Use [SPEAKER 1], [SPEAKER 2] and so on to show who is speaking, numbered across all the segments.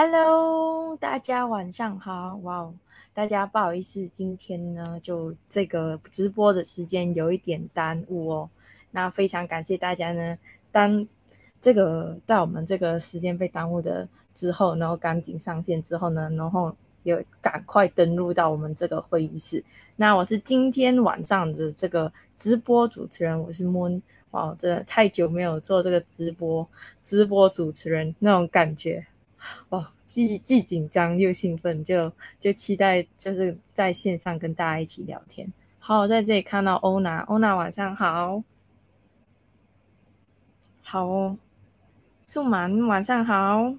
[SPEAKER 1] Hello，大家晚上好。哇哦，大家不好意思，今天呢就这个直播的时间有一点耽误哦。那非常感谢大家呢，当这个在我们这个时间被耽误的之后，然后赶紧上线之后呢，然后也赶快登录到我们这个会议室。那我是今天晚上的这个直播主持人，我是 Moon。哇，真的太久没有做这个直播，直播主持人那种感觉。哇，既既紧张又兴奋，就就期待就是在线上跟大家一起聊天。好，在这里看到欧娜，欧娜晚上好，好哦，素满晚上好，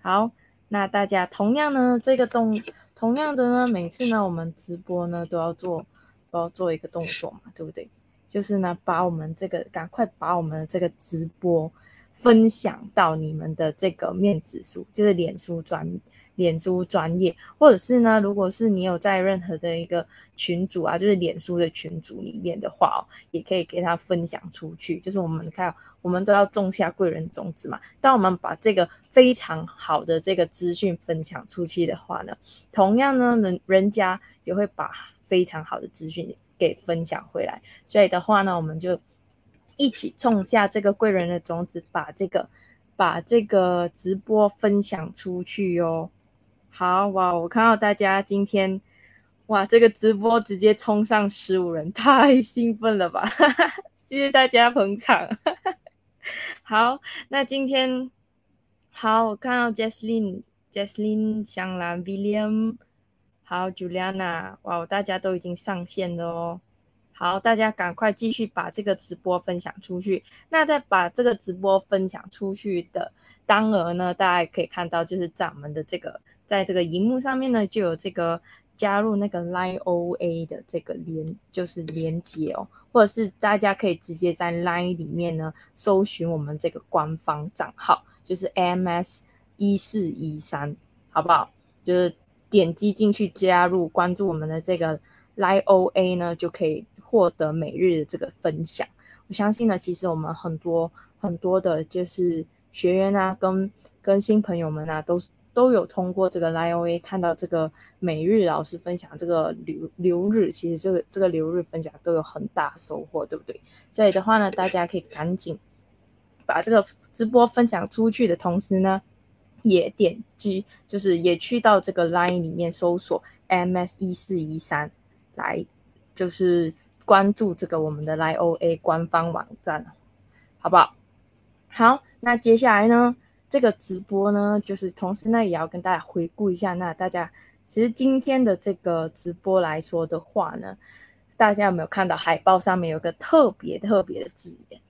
[SPEAKER 1] 好，那大家同样呢，这个动同样的呢，每次呢我们直播呢都要做都要做一个动作嘛，对不对？就是呢，把我们这个赶快把我们这个直播。分享到你们的这个面子书，就是脸书专脸书专业，或者是呢，如果是你有在任何的一个群组啊，就是脸书的群组里面的话哦，也可以给他分享出去。就是我们看，我们都要种下贵人种子嘛。当我们把这个非常好的这个资讯分享出去的话呢，同样呢，人人家也会把非常好的资讯给分享回来。所以的话呢，我们就。一起种下这个贵人的种子，把这个把这个直播分享出去哟。好哇，我看到大家今天哇，这个直播直接冲上十五人，太兴奋了吧！谢谢大家捧场。好，那今天好，我看到 Jeslyn、Jeslyn、香兰、William，好 Juliana，哇，大家都已经上线了哦。好，大家赶快继续把这个直播分享出去。那在把这个直播分享出去的当额呢，大家可以看到，就是在我们的这个，在这个荧幕上面呢，就有这个加入那个 Line OA 的这个连，就是连接哦，或者是大家可以直接在 Line 里面呢搜寻我们这个官方账号，就是 MS 一四一三，好不好？就是点击进去加入，关注我们的这个 Line OA 呢，就可以。获得每日的这个分享，我相信呢，其实我们很多很多的，就是学员啊，跟跟新朋友们啊，都都有通过这个 l i o a 看到这个每日老师分享这个流流日，其实这个这个流日分享都有很大收获，对不对？所以的话呢，大家可以赶紧把这个直播分享出去的同时呢，也点击就是也去到这个 Line 里面搜索 MS 一四一三来，就是。关注这个我们的 Line OA 官方网站，好不好？好，那接下来呢，这个直播呢，就是同时呢，也要跟大家回顾一下。那大家其实今天的这个直播来说的话呢，大家有没有看到海报上面有个特别特别的字眼，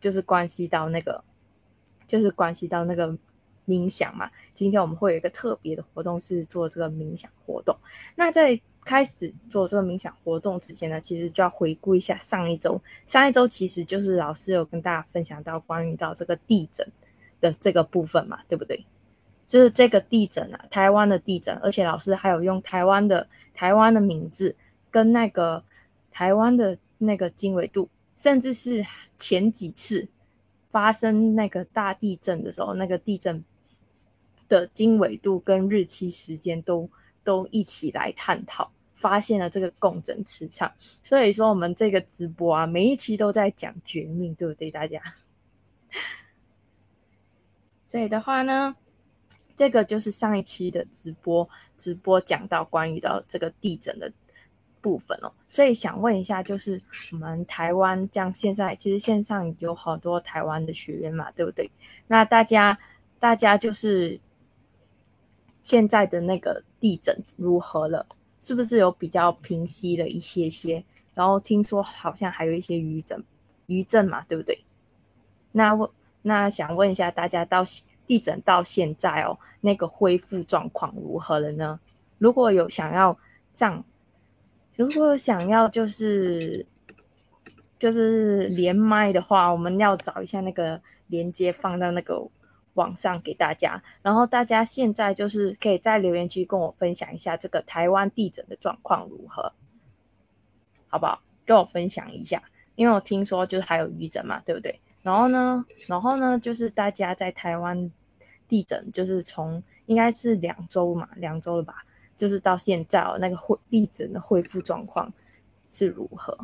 [SPEAKER 1] 就是关系到那个，就是关系到那个冥想嘛。今天我们会有一个特别的活动，是做这个冥想活动。那在开始做这个冥想活动之前呢，其实就要回顾一下上一周。上一周其实就是老师有跟大家分享到关于到这个地震的这个部分嘛，对不对？就是这个地震啊，台湾的地震，而且老师还有用台湾的台湾的名字跟那个台湾的那个经纬度，甚至是前几次发生那个大地震的时候，那个地震的经纬度跟日期时间都。都一起来探讨，发现了这个共振磁场。所以说，我们这个直播啊，每一期都在讲绝命，对不对？大家。所以的话呢，这个就是上一期的直播，直播讲到关于到这个地震的部分哦。所以想问一下，就是我们台湾这样现在，其实线上有好多台湾的学员嘛，对不对？那大家，大家就是。现在的那个地震如何了？是不是有比较平息了一些些？然后听说好像还有一些余震，余震嘛，对不对？那问那想问一下大家，到地震到现在哦，那个恢复状况如何了呢？如果有想要这样，如果想要就是就是连麦的话，我们要找一下那个连接放到那个。网上给大家，然后大家现在就是可以在留言区跟我分享一下这个台湾地震的状况如何，好不好？跟我分享一下，因为我听说就是还有余震嘛，对不对？然后呢，然后呢，就是大家在台湾地震就是从应该是两周嘛，两周了吧，就是到现在哦，那个恢地震的恢复状况是如何？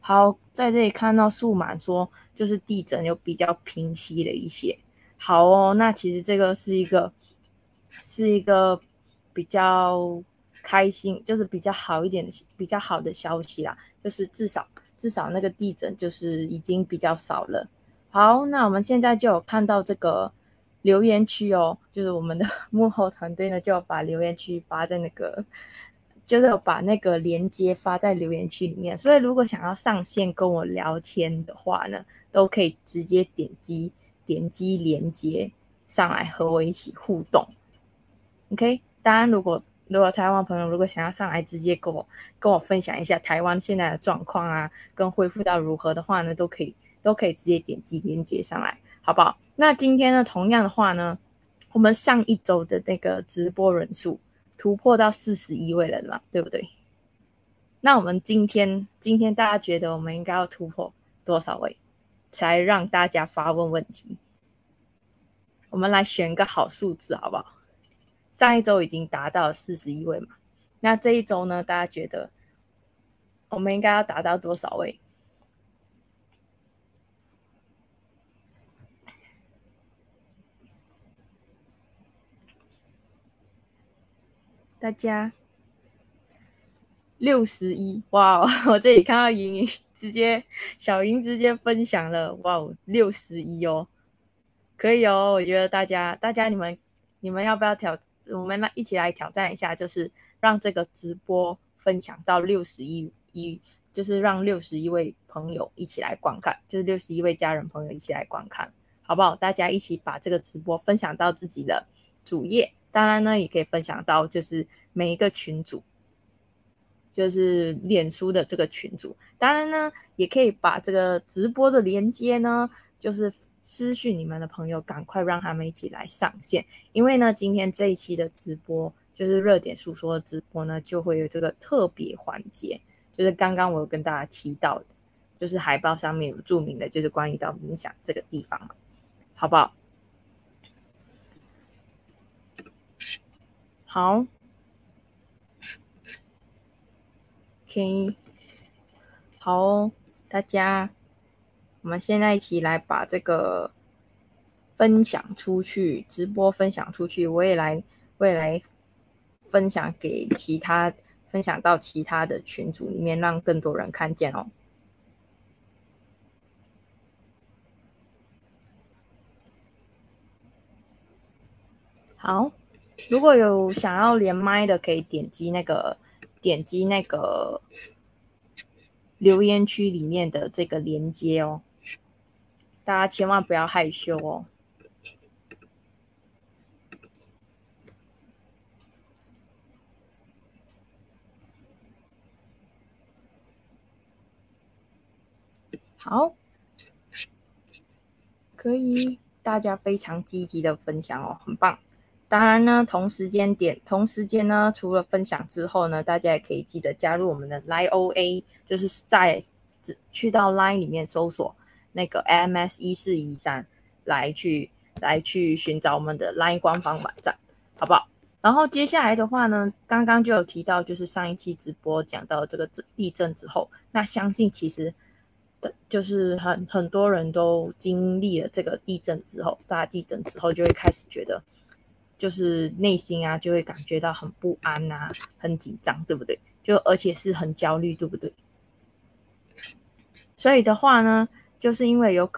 [SPEAKER 1] 好，在这里看到数满说，就是地震有比较平息了一些。好哦，那其实这个是一个是一个比较开心，就是比较好一点的比较好的消息啦，就是至少至少那个地震就是已经比较少了。好，那我们现在就有看到这个留言区哦，就是我们的 幕后团队呢就把留言区发在那个。就是把那个链接发在留言区里面，所以如果想要上线跟我聊天的话呢，都可以直接点击点击连接上来和我一起互动。OK，当然如果如果台湾朋友如果想要上来直接跟我跟我分享一下台湾现在的状况啊，跟恢复到如何的话呢，都可以都可以直接点击连接上来，好不好？那今天呢，同样的话呢，我们上一周的那个直播人数。突破到四十一位人了，对不对？那我们今天，今天大家觉得我们应该要突破多少位，才让大家发问问题？我们来选个好数字，好不好？上一周已经达到四十一位嘛，那这一周呢？大家觉得我们应该要达到多少位？大家六十一哇！我这里看到莹莹直接小莹直接分享了哇哦，六十一哦，可以哦。我觉得大家大家你们你们要不要挑？我们来一起来挑战一下，就是让这个直播分享到六十一一，就是让六十一位朋友一起来观看，就是六十一位家人朋友一起来观看，好不好？大家一起把这个直播分享到自己的主页。当然呢，也可以分享到就是每一个群组，就是脸书的这个群组。当然呢，也可以把这个直播的连接呢，就是私讯你们的朋友，赶快让他们一起来上线。因为呢，今天这一期的直播就是热点诉说的直播呢，就会有这个特别环节，就是刚刚我有跟大家提到的，就是海报上面有注明的，就是关于到冥想这个地方嘛，好不好？好 K，好，大家，我们现在一起来把这个分享出去，直播分享出去，我也来，我也来分享给其他，分享到其他的群组里面，让更多人看见哦。好。如果有想要连麦的，可以点击那个点击那个留言区里面的这个连接哦，大家千万不要害羞哦。好，可以，大家非常积极的分享哦，很棒。当然呢，同时间点，同时间呢，除了分享之后呢，大家也可以记得加入我们的 Line OA，就是在去到 Line 里面搜索那个 MS 一四一三，来去来去寻找我们的 Line 官方网站，好不好？然后接下来的话呢，刚刚就有提到，就是上一期直播讲到这个地震之后，那相信其实的就是很很多人都经历了这个地震之后，大地震之后就会开始觉得。就是内心啊，就会感觉到很不安呐，很紧张，对不对？就而且是很焦虑，对不对？所以的话呢，就是因为有，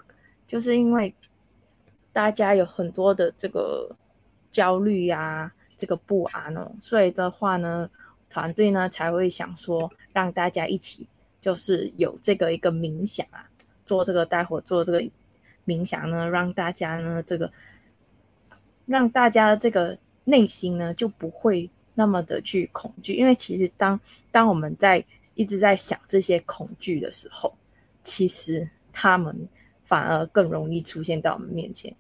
[SPEAKER 1] 就是因为大家有很多的这个焦虑呀，这个不安哦，所以的话呢，团队呢才会想说，让大家一起就是有这个一个冥想啊，做这个待会做这个冥想呢，让大家呢这个。让大家这个内心呢就不会那么的去恐惧，因为其实当当我们在一直在想这些恐惧的时候，其实他们反而更容易出现到我们面前，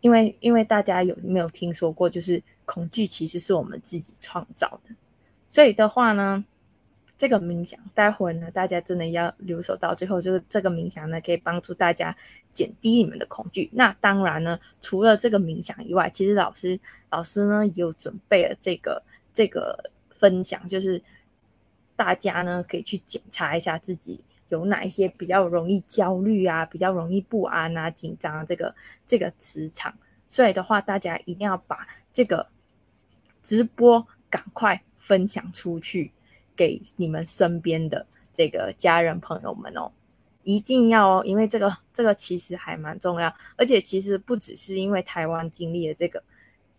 [SPEAKER 1] 因为因为大家有没有听说过，就是恐惧其实是我们自己创造的，所以的话呢，这个冥想，待会儿呢，大家真的要留守到最后，就是这个冥想呢，可以帮助大家减低你们的恐惧。那当然呢，除了这个冥想以外，其实老师老师呢也有准备了这个这个分享，就是大家呢可以去检查一下自己有哪一些比较容易焦虑啊，比较容易不安啊、紧张这个这个磁场。所以的话，大家一定要把这个直播赶快分享出去。给你们身边的这个家人朋友们哦，一定要哦，因为这个这个其实还蛮重要，而且其实不只是因为台湾经历了这个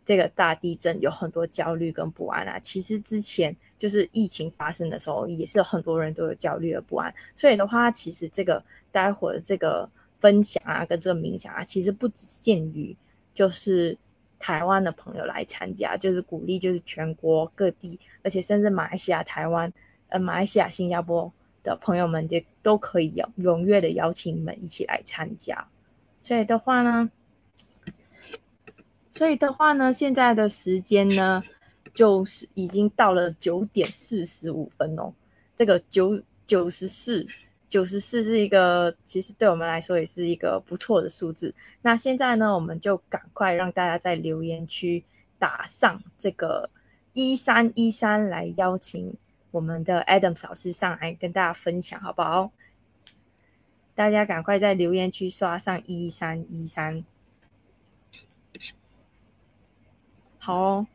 [SPEAKER 1] 这个大地震，有很多焦虑跟不安啊。其实之前就是疫情发生的时候，也是很多人都有焦虑和不安。所以的话，其实这个待会儿这个分享啊，跟这个冥想啊，其实不只限于就是。台湾的朋友来参加，就是鼓励，就是全国各地，而且甚至马来西亚、台湾、呃，马来西亚、新加坡的朋友们也都可以邀踊跃的邀请你们一起来参加。所以的话呢，所以的话呢，现在的时间呢，就是已经到了九点四十五分哦，这个九九十四。九十四是一个，其实对我们来说也是一个不错的数字。那现在呢，我们就赶快让大家在留言区打上这个一三一三，来邀请我们的 Adam 老师上来跟大家分享，好不好？大家赶快在留言区刷上一三一三，好。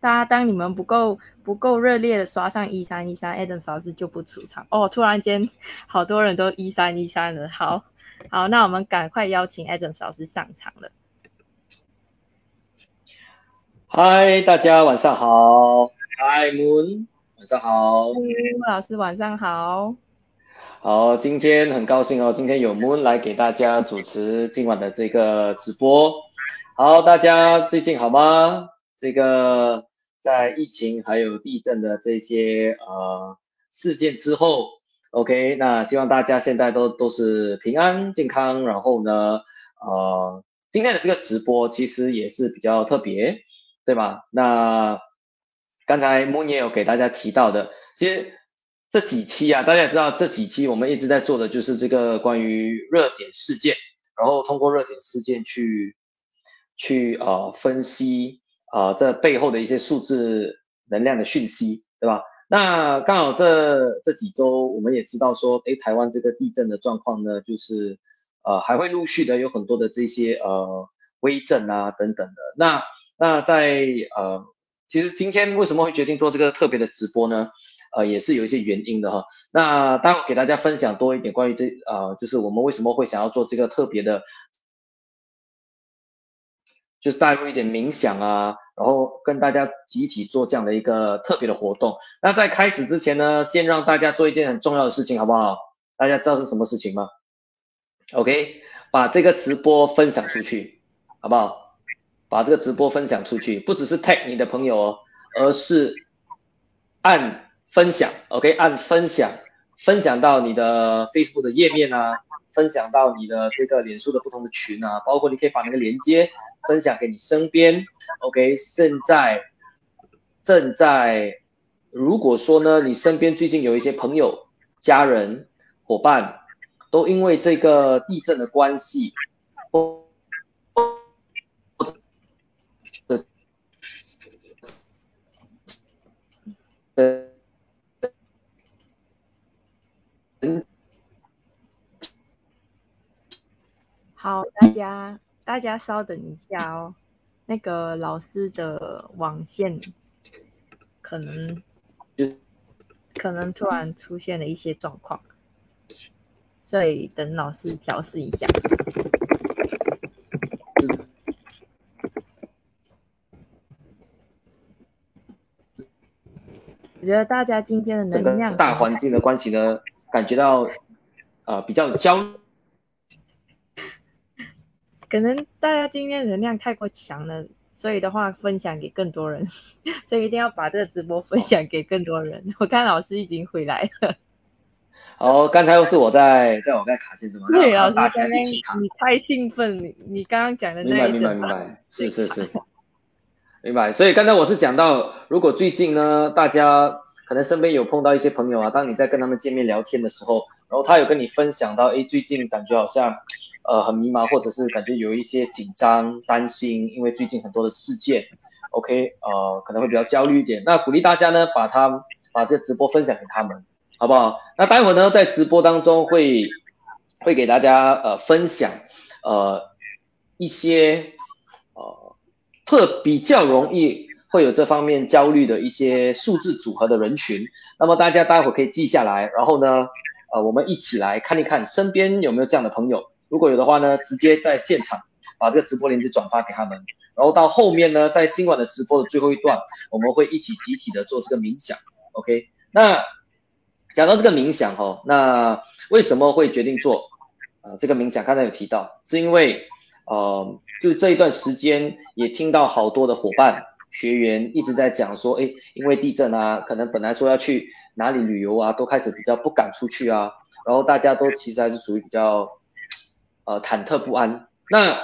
[SPEAKER 1] 大家当你们不够不够热烈的刷上一三一三，Adam 老师就不出场哦。突然间，好多人都一三一三了。好好，那我们赶快邀请 Adam 老师上场了。
[SPEAKER 2] 嗨，大家晚上好。嗨，Moon，晚上好。
[SPEAKER 1] Moon 老师晚上好。
[SPEAKER 2] 好，今天很高兴哦，今天有 Moon 来给大家主持今晚的这个直播。好，大家最近好吗？这个。在疫情还有地震的这些呃事件之后，OK，那希望大家现在都都是平安健康。然后呢，呃，今天的这个直播其实也是比较特别，对吧？那刚才木也有给大家提到的，其实这几期啊，大家也知道这几期我们一直在做的就是这个关于热点事件，然后通过热点事件去去呃分析。啊，这背后的一些数字能量的讯息，对吧？那刚好这这几周，我们也知道说，哎，台湾这个地震的状况呢，就是呃，还会陆续的有很多的这些呃微震啊等等的。那那在呃，其实今天为什么会决定做这个特别的直播呢？呃，也是有一些原因的哈。那待会给大家分享多一点关于这呃，就是我们为什么会想要做这个特别的。就是带入一点冥想啊，然后跟大家集体做这样的一个特别的活动。那在开始之前呢，先让大家做一件很重要的事情，好不好？大家知道是什么事情吗？OK，把这个直播分享出去，好不好？把这个直播分享出去，不只是 tag 你的朋友哦，而是按分享，OK，按分享，分享到你的 Facebook 的页面啊，分享到你的这个脸书的不同的群啊，包括你可以把那个连接。分享给你身边，OK。现在正在，如果说呢，你身边最近有一些朋友、家人、伙伴，都因为这个地震的关系，
[SPEAKER 1] 好，大家。大家稍等一下哦，那个老师的网线可能可能突然出现了一些状况，所以等老师调试一下。我觉得大家今天的能量
[SPEAKER 2] 大环境的关系呢，感觉到呃比较焦。
[SPEAKER 1] 可能大家今天能量太过强了，所以的话分享给更多人，所以一定要把这个直播分享给更多人。我看老师已经回来了。
[SPEAKER 2] 哦，刚才又是我在在我在卡线，怎么？
[SPEAKER 1] 对，老师刚刚你太兴奋，你你刚刚讲的那
[SPEAKER 2] 一明白明白明白，是是是是，明白。所以刚才我是讲到，如果最近呢，大家可能身边有碰到一些朋友啊，当你在跟他们见面聊天的时候，然后他有跟你分享到，哎，最近感觉好像，呃，很迷茫，或者是感觉有一些紧张、担心，因为最近很多的事件，OK，呃，可能会比较焦虑一点。那鼓励大家呢，把他把这个直播分享给他们，好不好？那待会呢，在直播当中会会给大家呃分享，呃，一些呃特比较容易。会有这方面焦虑的一些数字组合的人群，那么大家待会可以记下来，然后呢，呃，我们一起来看一看身边有没有这样的朋友，如果有的话呢，直接在现场把这个直播链接转发给他们，然后到后面呢，在今晚的直播的最后一段，我们会一起集体的做这个冥想，OK？那讲到这个冥想哈，那为什么会决定做啊这个冥想？刚才有提到，是因为呃，就这一段时间也听到好多的伙伴。学员一直在讲说，哎，因为地震啊，可能本来说要去哪里旅游啊，都开始比较不敢出去啊，然后大家都其实还是属于比较，呃，忐忑不安。那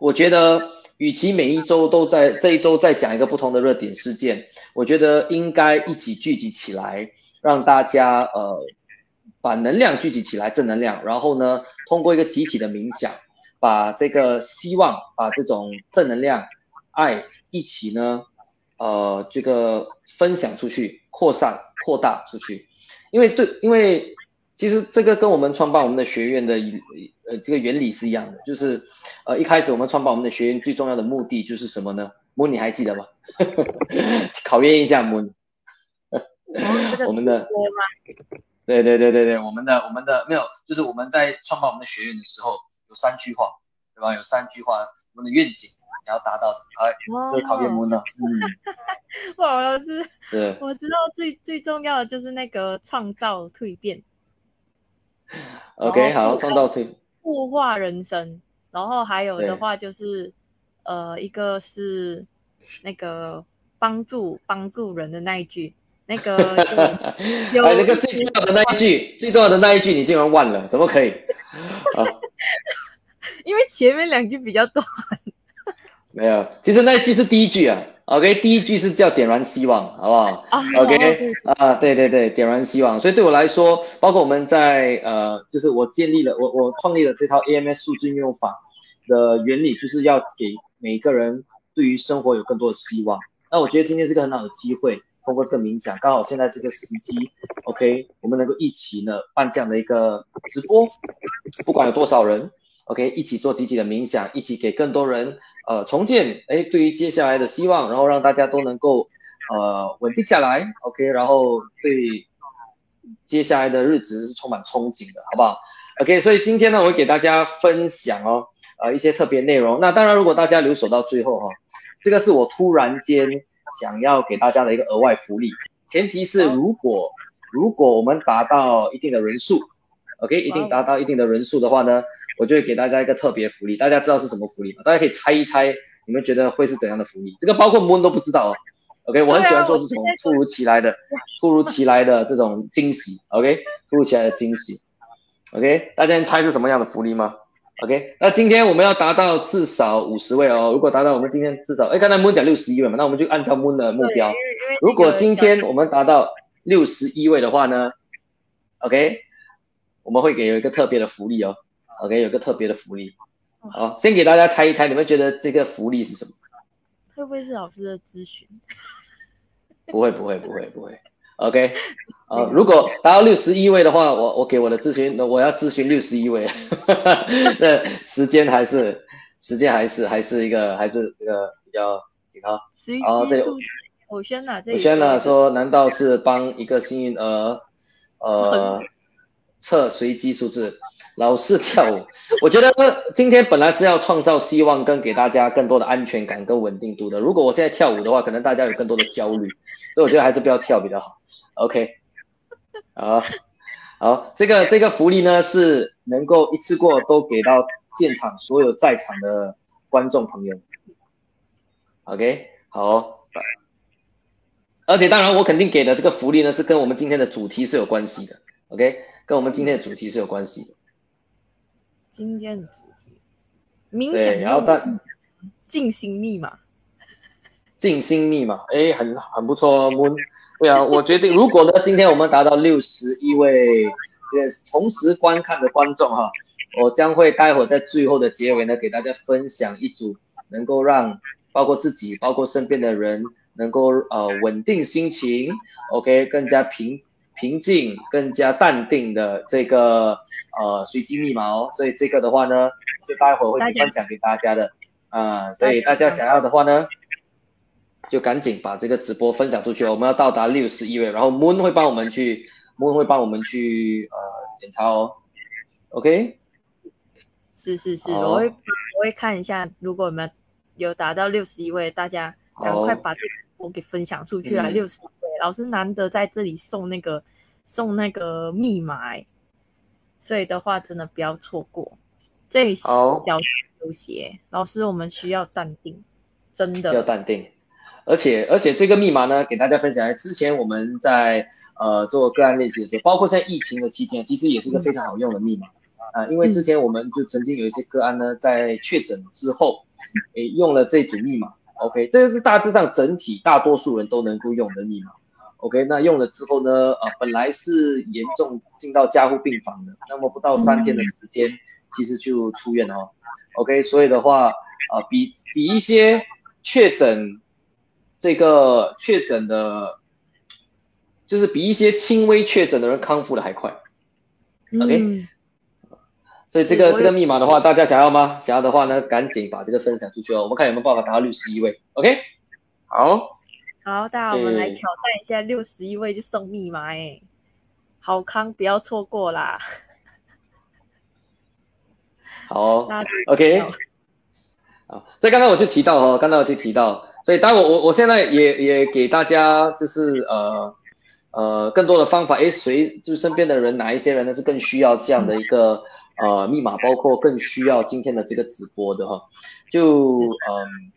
[SPEAKER 2] 我觉得，与其每一周都在这一周再讲一个不同的热点事件，我觉得应该一起聚集起来，让大家呃，把能量聚集起来，正能量，然后呢，通过一个集体的冥想，把这个希望，把这种正能量、爱。一起呢，呃，这个分享出去，扩散、扩大出去，因为对，因为其实这个跟我们创办我们的学院的呃这个原理是一样的，就是呃一开始我们创办我们的学院最重要的目的就是什么呢？母你还记得吗？考验一下木。我们的对对对对对，我们的我们的没有，就是我们在创办我们的学院的时候有三句话，对吧？有三句话，我们的愿景。想要达到的，哎，这考验我呢。嗯，
[SPEAKER 1] 哇，老师，对，我知道最最重要的就是那个创造蜕变。
[SPEAKER 2] OK，好，创造蜕
[SPEAKER 1] 物化人生，然后还有的话就是，呃，一个是那个帮助帮助人的那一句，那个
[SPEAKER 2] 有那个最重要的那一句，最重要的那一句你竟然忘了，怎么可以？
[SPEAKER 1] 因为前面两句比较短。
[SPEAKER 2] 没有，其实那一句是第一句啊。OK，第一句是叫点燃希望，好不好？OK，啊，对对对，点燃希望。所以对我来说，包括我们在呃，就是我建立了我我创立了这套 AMS 数字应用法的原理，就是要给每个人对于生活有更多的希望。那我觉得今天是个很好的机会，通过这个冥想，刚好现在这个时机，OK，我们能够一起呢办这样的一个直播，不管有多少人。OK，一起做集体的冥想，一起给更多人呃重建哎，对于接下来的希望，然后让大家都能够呃稳定下来，OK，然后对接下来的日子是充满憧憬的，好不好？OK，所以今天呢，我会给大家分享哦，呃一些特别内容。那当然，如果大家留守到最后哈，这个是我突然间想要给大家的一个额外福利，前提是如果如果我们达到一定的人数，OK，一定达到一定的人数的话呢。我就会给大家一个特别福利，大家知道是什么福利吗？大家可以猜一猜，你们觉得会是怎样的福利？这个包括 Moon 都不知道哦。OK，我很喜欢做这种突如其来的、突如其来的这种惊喜。OK，突如其来的惊喜。OK，大家猜是什么样的福利吗？OK，那今天我们要达到至少五十位哦。如果达到我们今天至少，哎，刚才 Moon 讲六十一位嘛，那我们就按照 Moon 的目标。如果今天我们达到六十一位的话呢？OK，我们会给有一个特别的福利哦。OK，有个特别的福利，好，先给大家猜一猜，你们觉得这个福利是什么？
[SPEAKER 1] 会不会是老师的咨询？
[SPEAKER 2] 不会，不会，不会，不会。OK，呃，如果达到六十一位的话，我我给我的咨询，我要咨询六十一位，那时间还是时间还是还是一个还是这个比较紧啊。
[SPEAKER 1] 好，这个我轩呐，
[SPEAKER 2] 我轩呐说，难道是帮一个幸运儿呃测随机数字？老是跳舞，我觉得今天本来是要创造希望跟给大家更多的安全感跟稳定度的。如果我现在跳舞的话，可能大家有更多的焦虑，所以我觉得还是不要跳比较好。OK，好，好，这个这个福利呢是能够一次过都给到现场所有在场的观众朋友。OK，好，而且当然我肯定给的这个福利呢是跟我们今天的主题是有关系的。OK，跟我们今天的主题是有关系的。
[SPEAKER 1] 今天的主题，冥想，然后但静心密码，
[SPEAKER 2] 静心密码，哎，很很不错哦。Moon 对啊，我决定，如果呢，今天我们达到六十一位这同时观看的观众哈，我将会待会在最后的结尾呢，给大家分享一组能够让包括自己、包括身边的人能够呃稳定心情，OK，更加平平静、更加淡定的这个呃随机密码哦。所以这个的话呢，是待会会分享给大家的啊，所以大家想要的话呢。就赶紧把这个直播分享出去，我们要到达六十一位，然后 Moon 会帮我们去，Moon 会帮我们去呃检查哦，OK？
[SPEAKER 1] 是是是，我会我会看一下，如果我们有达到六十一位，大家赶快把这个我给分享出去啊！六十位，老师难得在这里送那个送那个密码，所以的话真的不要错过。这里小休息，老师我们需要淡定，真的
[SPEAKER 2] 需要淡定。而且而且这个密码呢，给大家分享。之前我们在呃做个案练习的时候，包括在疫情的期间，其实也是一个非常好用的密码啊。因为之前我们就曾经有一些个案呢，在确诊之后，诶用了这组密码。OK，这个是大致上整体大多数人都能够用的密码。OK，那用了之后呢，呃，本来是严重进到加护病房的，那么不到三天的时间，其实就出院了。OK，所以的话，呃，比比一些确诊。这个确诊的，就是比一些轻微确诊的人康复的还快。OK，所以这个这个密码的话，大家想要吗？想要的话呢，赶紧把这个分享出去哦。我们看有没有办法达到六十一位。OK，
[SPEAKER 1] 好，好，大家我们来挑战一下六十一位就送密码哎，好康不要错过啦。
[SPEAKER 2] 好，OK，好，所以刚刚我就提到哦，刚刚我就提到。所以，当我我我现在也也给大家就是呃呃更多的方法，诶，谁就是身边的人哪一些人呢是更需要这样的一个呃密码，包括更需要今天的这个直播的哈，就嗯，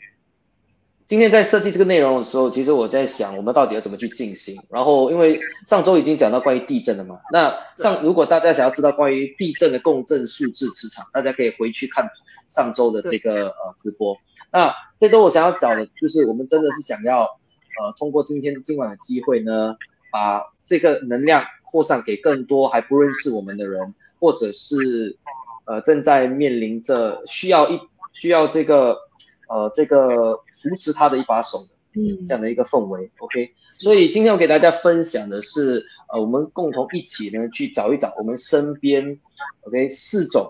[SPEAKER 2] 今天在设计这个内容的时候，其实我在想我们到底要怎么去进行。然后，因为上周已经讲到关于地震了嘛，那上如果大家想要知道关于地震的共振数字磁场，大家可以回去看上周的这个呃直播。那这周我想要找的就是，我们真的是想要，呃，通过今天今晚的机会呢，把这个能量扩散给更多还不认识我们的人，或者是，呃，正在面临着需要一需要这个，呃，这个扶持他的一把手的，嗯，这样的一个氛围，OK。所以今天我给大家分享的是，呃，我们共同一起呢去找一找我们身边，OK，四种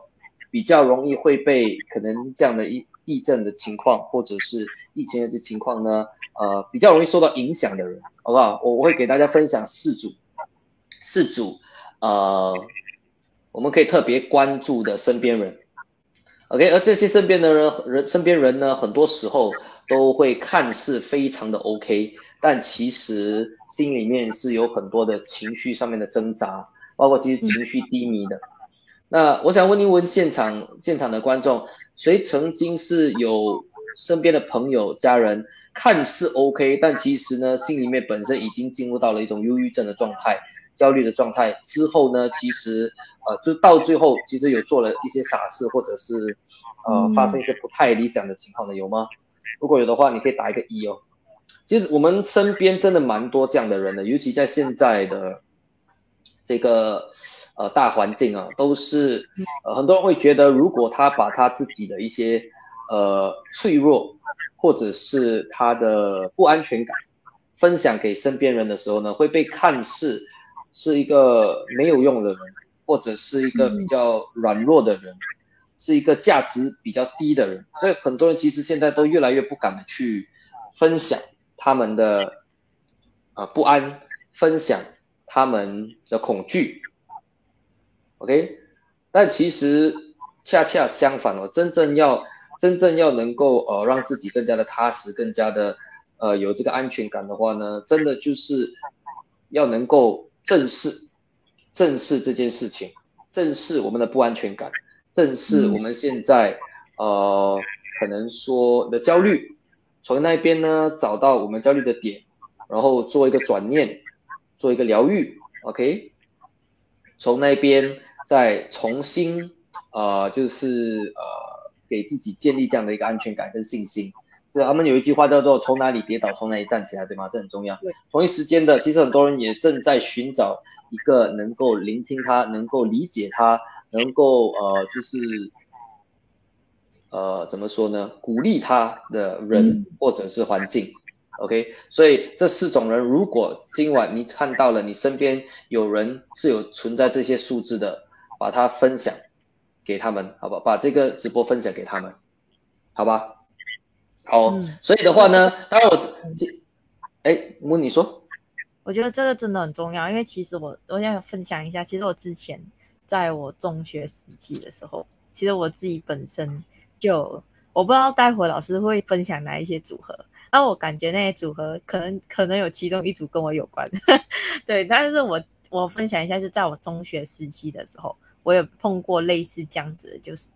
[SPEAKER 2] 比较容易会被可能这样的一。地震的情况，或者是疫情的这情况呢？呃，比较容易受到影响的人，好不好？我我会给大家分享四组，四组，呃，我们可以特别关注的身边人，OK。而这些身边的人人身边人呢，很多时候都会看似非常的 OK，但其实心里面是有很多的情绪上面的挣扎，包括其实情绪低迷的。那我想问一问现场现场的观众，谁曾经是有身边的朋友家人看似 OK，但其实呢心里面本身已经进入到了一种忧郁症的状态、焦虑的状态之后呢，其实呃就到最后其实有做了一些傻事，或者是呃发生一些不太理想的情况的有吗？如果有的话，你可以打一个一哦。其实我们身边真的蛮多这样的人的，尤其在现在的这个。呃，大环境啊，都是呃，很多人会觉得，如果他把他自己的一些呃脆弱，或者是他的不安全感分享给身边人的时候呢，会被看似是一个没有用的人，或者是一个比较软弱的人，是一个价值比较低的人。所以很多人其实现在都越来越不敢的去分享他们的呃不安，分享他们的恐惧。OK，但其实恰恰相反哦，真正要真正要能够呃让自己更加的踏实，更加的呃有这个安全感的话呢，真的就是要能够正视正视这件事情，正视我们的不安全感，正视我们现在呃可能说的焦虑，从那边呢找到我们焦虑的点，然后做一个转念，做一个疗愈，OK，从那边。再重新，呃，就是呃，给自己建立这样的一个安全感跟信心对，他们有一句话叫做“从哪里跌倒，从哪里站起来”，对吗？这很重要。
[SPEAKER 1] 对，
[SPEAKER 2] 同一时间的，其实很多人也正在寻找一个能够聆听他、能够理解他、能够呃，就是呃，怎么说呢？鼓励他的人或者是环境。OK，所以这四种人，如果今晚你看到了，你身边有人是有存在这些数字的，把它分享给他们，好吧？把这个直播分享给他们，好吧？好，所以的话呢，当然我这，哎，木你说，
[SPEAKER 1] 我觉得这个真的很重要，因为其实我我想分享一下，其实我之前在我中学时期的时候，其实我自己本身就，我不知道待会老师会分享哪一些组合。那我感觉那些组合可能可能有其中一组跟我有关，对。但是我我分享一下，就在我中学时期的时候，我有碰过类似这样子的，就是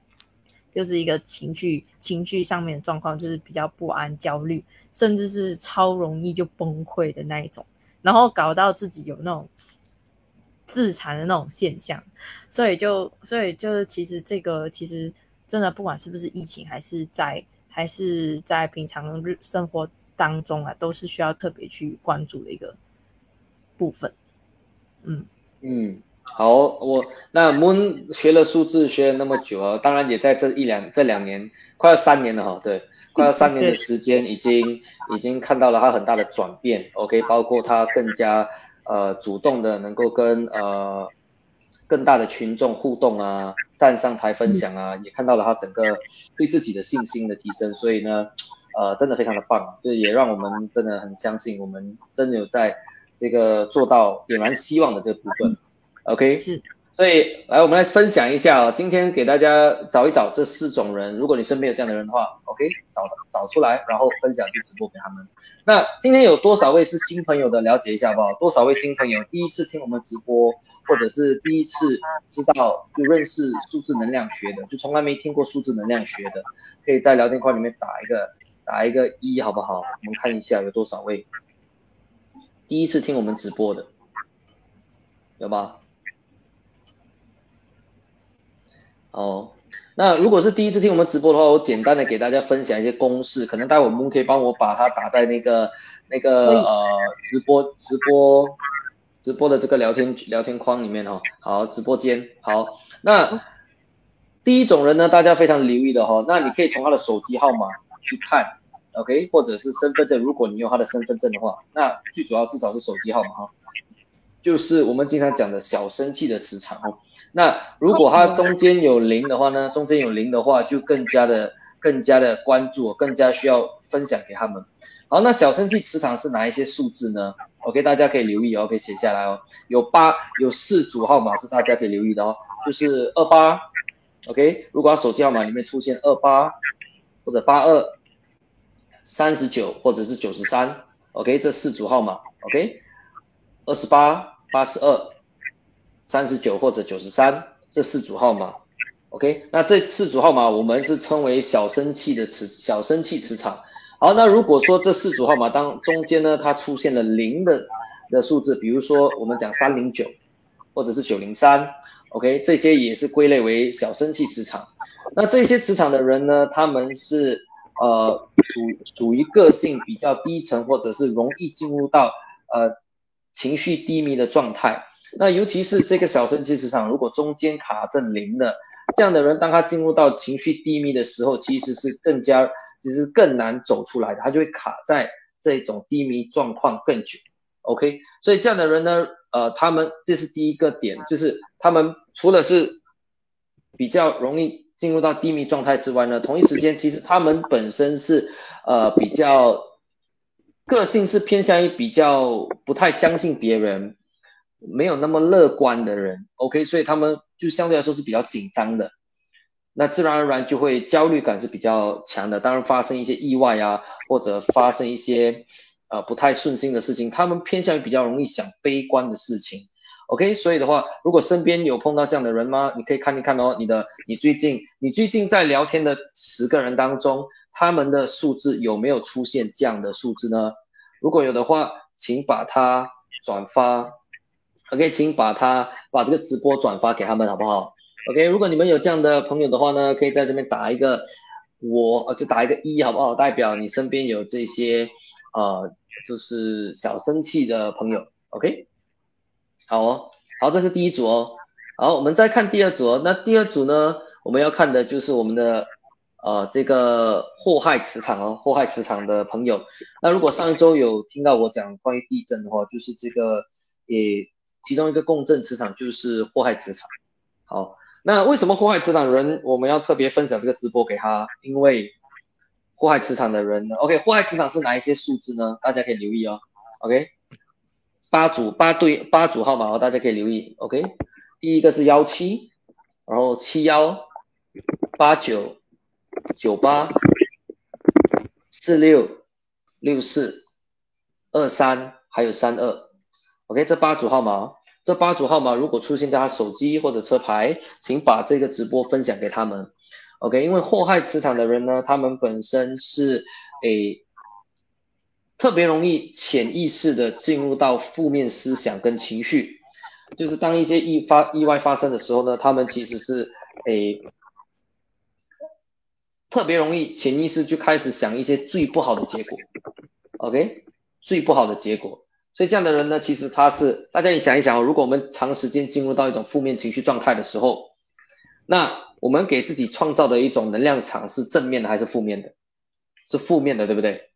[SPEAKER 1] 就是一个情绪情绪上面的状况，就是比较不安、焦虑，甚至是超容易就崩溃的那一种，然后搞到自己有那种自残的那种现象。所以就所以就是其实这个其实真的不管是不是疫情，还是在。还是在平常日生活当中啊，都是需要特别去关注的一个部分。
[SPEAKER 2] 嗯嗯，好，我那 Moon 学了数字学了那么久啊，当然也在这一两这两年，快要三年了哈，对，快要三年的时间，已经 已经看到了他很大的转变。OK，包括他更加呃主动的能够跟呃。更大的群众互动啊，站上台分享啊，也看到了他整个对自己的信心的提升，所以呢，呃，真的非常的棒，就也让我们真的很相信，我们真的有在这个做到点燃希望的这部分。OK，
[SPEAKER 1] 是。
[SPEAKER 2] 所以，来，我们来分享一下啊，今天给大家找一找这四种人，如果你身边有这样的人的话，OK，找找出来，然后分享去直播给他们。那今天有多少位是新朋友的？了解一下好不好？多少位新朋友第一次听我们直播，或者是第一次知道就认识数字能量学的，就从来没听过数字能量学的，可以在聊天框里面打一个打一个一，好不好？我们看一下有多少位第一次听我们直播的，有吗？哦，那如果是第一次听我们直播的话，我简单的给大家分享一些公式，可能待会我们可以帮我把它打在那个那个呃直播直播直播的这个聊天聊天框里面哦。好，直播间好。那第一种人呢，大家非常留意的哈，那你可以从他的手机号码去看，OK，或者是身份证，如果你有他的身份证的话，那最主要至少是手机号码哈，就是我们经常讲的小生气的磁场哦。那如果它中间有零的话呢？中间有零的话，就更加的、更加的关注，更加需要分享给他们。好，那小生气磁场是哪一些数字呢？OK，大家可以留意哦，可以写下来哦。有八，有四组号码是大家可以留意的哦，就是二八。OK，如果他手机号码里面出现二八或者八二、三十九或者是九十三，OK，这四组号码，OK，二十八、八十二。三十九或者九十三这四组号码，OK，那这四组号码我们是称为小生气的磁小生气磁场。好，那如果说这四组号码当中间呢，它出现了零的的数字，比如说我们讲三零九或者是九零三，OK，这些也是归类为小生气磁场。那这些磁场的人呢，他们是呃属属于个性比较低沉，或者是容易进入到呃情绪低迷的状态。那尤其是这个小生气磁场，如果中间卡正零的这样的人，当他进入到情绪低迷的时候，其实是更加，其实更难走出来的，他就会卡在这种低迷状况更久。OK，所以这样的人呢，呃，他们这是第一个点，就是他们除了是比较容易进入到低迷状态之外呢，同一时间其实他们本身是呃比较个性是偏向于比较不太相信别人。没有那么乐观的人，OK，所以他们就相对来说是比较紧张的，那自然而然就会焦虑感是比较强的。当然发生一些意外啊，或者发生一些呃不太顺心的事情，他们偏向于比较容易想悲观的事情，OK。所以的话，如果身边有碰到这样的人吗？你可以看一看哦，你的你最近你最近在聊天的十个人当中，他们的数字有没有出现这样的数字呢？如果有的话，请把它转发。OK，请把它把这个直播转发给他们，好不好？OK，如果你们有这样的朋友的话呢，可以在这边打一个我就打一个一好不好？代表你身边有这些呃就是小生气的朋友，OK？好哦，好，这是第一组哦。好，我们再看第二组哦。那第二组呢，我们要看的就是我们的呃这个祸害磁场哦，祸害磁场的朋友。那如果上一周有听到我讲关于地震的话，就是这个也其中一个共振磁场就是祸害磁场。好。那为什么祸害磁场人我们要特别分享这个直播给他？因为祸害磁场的人呢，OK，祸害磁场是哪一些数字呢？大家可以留意哦，OK，八组八对八组号码哦，大家可以留意，OK，第一个是幺七，然后七幺八九九八四六六四二三还有三二，OK，这八组号码。这八组号码如果出现在他手机或者车牌，请把这个直播分享给他们，OK？因为祸害磁场的人呢，他们本身是诶特别容易潜意识的进入到负面思想跟情绪，就是当一些意发意外发生的时候呢，他们其实是诶特别容易潜意识就开始想一些最不好的结果，OK？最不好的结果。所以这样的人呢，其实他是大家你想一想哦，如果我们长时间进入到一种负面情绪状态的时候，那我们给自己创造的一种能量场是正面的还是负面的？是负面的，对不对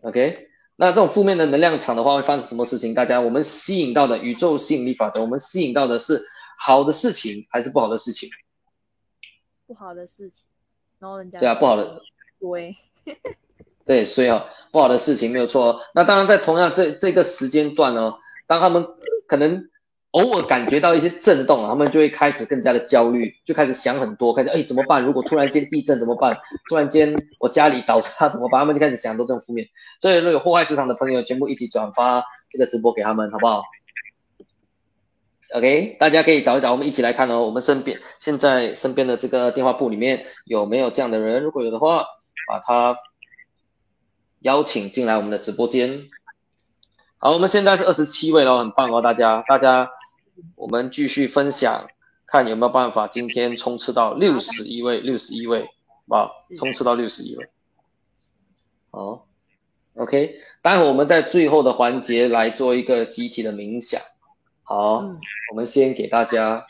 [SPEAKER 2] ？OK，那这种负面的能量场的话，会发生什么事情？大家我们吸引到的宇宙吸引力法则，我们吸引到的是好的事情还是不好的事情？
[SPEAKER 1] 不好的事情，然后人家
[SPEAKER 2] 对啊，不好的，
[SPEAKER 1] 对。
[SPEAKER 2] 对，所以啊，不好的事情没有错。那当然，在同样这这个时间段哦，当他们可能偶尔感觉到一些震动，他们就会开始更加的焦虑，就开始想很多，开始哎怎么办？如果突然间地震怎么办？突然间我家里倒塌怎么办？他们就开始想很多这种负面。所以，如果有祸害职场的朋友，全部一起转发这个直播给他们，好不好？OK，大家可以找一找，我们一起来看哦。我们身边现在身边的这个电话簿里面有没有这样的人？如果有的话，把他。邀请进来我们的直播间。好，我们现在是二十七位了，很棒哦，大家，大家，我们继续分享，看有没有办法今天冲刺到六十一位，六十一位，好，冲刺到六十一位。好，OK，待会我们在最后的环节来做一个集体的冥想。好，我们先给大家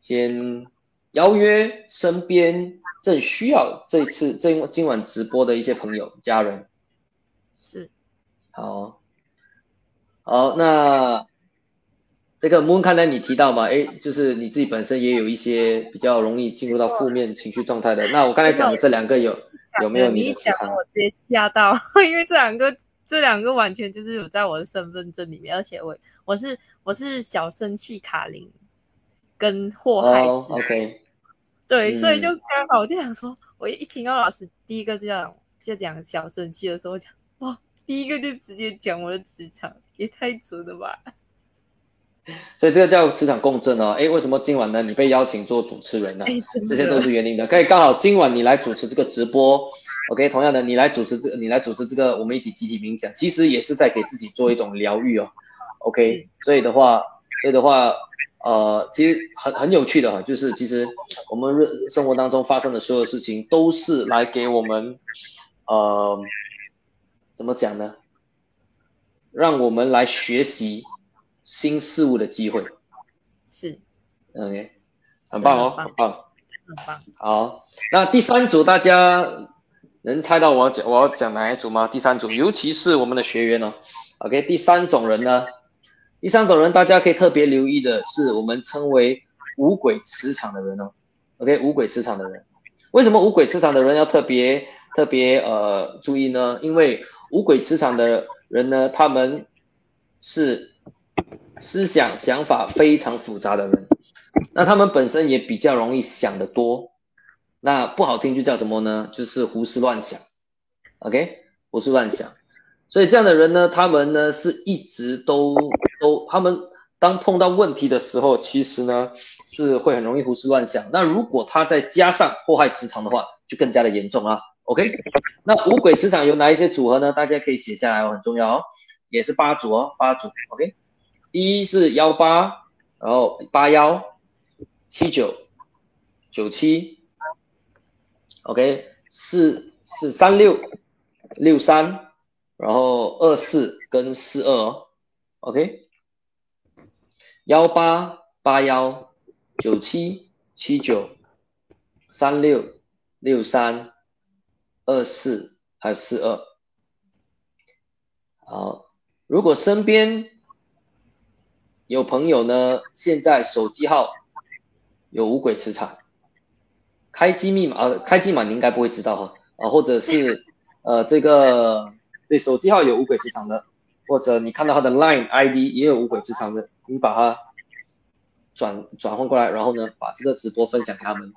[SPEAKER 2] 先邀约身边。正需要这次这今晚直播的一些朋友家人，
[SPEAKER 1] 是，
[SPEAKER 2] 好，好，那这个 Moon 看来你提到嘛，哎，就是你自己本身也有一些比较容易进入到负面情绪状态的。那我刚才讲的这两个有有没有
[SPEAKER 1] 你讲我直接吓到，因为这两个这两个完全就是有在我的身份证里面，而且我我是我是小生气卡琳跟祸害
[SPEAKER 2] 词，OK。
[SPEAKER 1] 对，所以就刚好我就想说，我一听到老师第一个这样就讲小生气的时候，讲哇，第一个就直接讲我的磁场，也太准了吧！
[SPEAKER 2] 所以这个叫磁场共振哦。哎，为什么今晚呢？你被邀请做主持人呢？这些都是原因的。可以刚好今晚你来主持这个直播，OK？同样的，你来主持这，你来主持这个，我们一起集体冥想，其实也是在给自己做一种疗愈哦，OK？所以的话，所以的话。呃，其实很很有趣的哈，就是其实我们生活当中发生的所有事情，都是来给我们，呃，怎么讲呢？让我们来学习新事物的机会。
[SPEAKER 1] 是
[SPEAKER 2] ，OK，很棒哦，
[SPEAKER 1] 很
[SPEAKER 2] 棒，
[SPEAKER 1] 很棒。
[SPEAKER 2] 好，那第三组大家能猜到我要讲我要讲哪一组吗？第三组，尤其是我们的学员哦。OK，第三种人呢？第三种人，大家可以特别留意的是，我们称为五鬼磁场的人哦。OK，五鬼磁场的人，为什么五鬼磁场的人要特别特别呃注意呢？因为五鬼磁场的人呢，他们是思想想法非常复杂的人，那他们本身也比较容易想得多，那不好听就叫什么呢？就是胡思乱想。OK，胡思乱想。所以这样的人呢，他们呢是一直都都，他们当碰到问题的时候，其实呢是会很容易胡思乱想。那如果他再加上祸害磁场的话，就更加的严重啊。OK，那五鬼磁场有哪一些组合呢？大家可以写下来哦，很重要哦，也是八组哦，八组。OK，一是幺八，然后八幺七九九七 OK，四四三六六三，然后二四跟四二，OK，幺八八幺九七七九三六六三二四还有四二。好，如果身边有朋友呢，现在手机号有五鬼磁场。开机密码呃，开机码你应该不会知道哈啊，或者是呃这个对手机号有五鬼磁场的，或者你看到他的 Line ID 也有五鬼磁场的，你把它转转换过来，然后呢把这个直播分享给他们。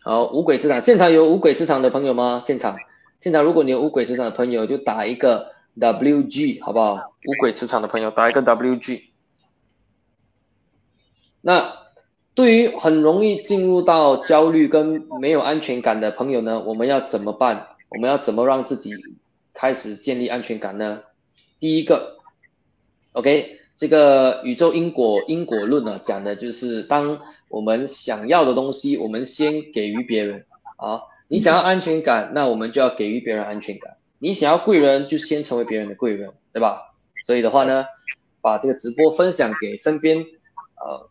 [SPEAKER 2] 好，五鬼磁场现场有五鬼磁场的朋友吗？现场现场如果你有五鬼磁场的朋友，就打一个 WG 好不好？五鬼磁场的朋友打一个 WG。那。对于很容易进入到焦虑跟没有安全感的朋友呢，我们要怎么办？我们要怎么让自己开始建立安全感呢？第一个，OK，这个宇宙因果因果论呢，讲的就是当我们想要的东西，我们先给予别人啊。你想要安全感，那我们就要给予别人安全感。你想要贵人，就先成为别人的贵人，对吧？所以的话呢，把这个直播分享给身边，呃。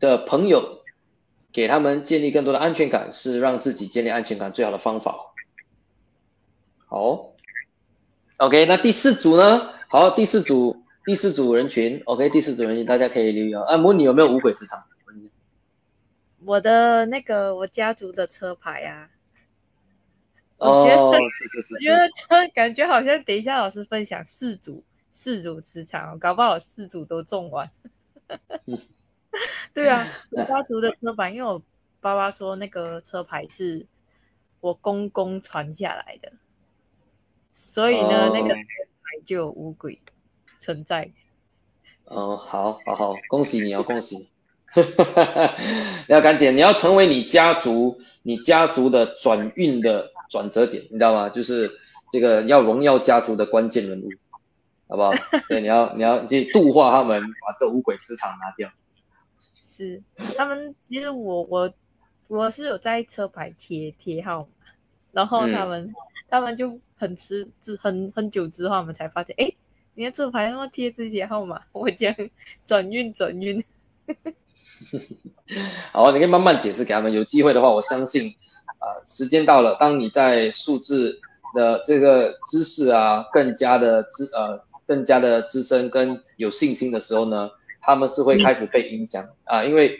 [SPEAKER 2] 的朋友，给他们建立更多的安全感，是让自己建立安全感最好的方法。好，OK，那第四组呢？好，第四组，第四组人群，OK，第四组人群，大家可以留意啊。啊，模拟有没有五鬼磁场？
[SPEAKER 1] 我的那个我家族的车牌啊。
[SPEAKER 2] 哦，是是是。
[SPEAKER 1] 觉得感觉好像等一下老师分享四组四组磁场，搞不好四组都中完。对啊，我家族的车牌，因为我爸爸说那个车牌是我公公传下来的，所以呢，那个车牌就有乌鬼存在。
[SPEAKER 2] 哦，好，好，好，恭喜你哦，恭喜！要赶紧，你要成为你家族，你家族的转运的转折点，你知道吗？就是这个要荣耀家族的关键人物，好不好？对，你要，你要去度化他们，把这个乌鬼磁场拿掉。
[SPEAKER 1] 是，他们其实我我我是有在车牌贴贴号码，然后他们他们就很迟之很很久之后，我们才发现，哎，你的车牌要贴自己的号码，我将转运转运。
[SPEAKER 2] 好，你可以慢慢解释给他们。有机会的话，我相信，呃，时间到了，当你在数字的这个知识啊更加的资呃更加的资深跟有信心的时候呢？他们是会开始被影响啊，因为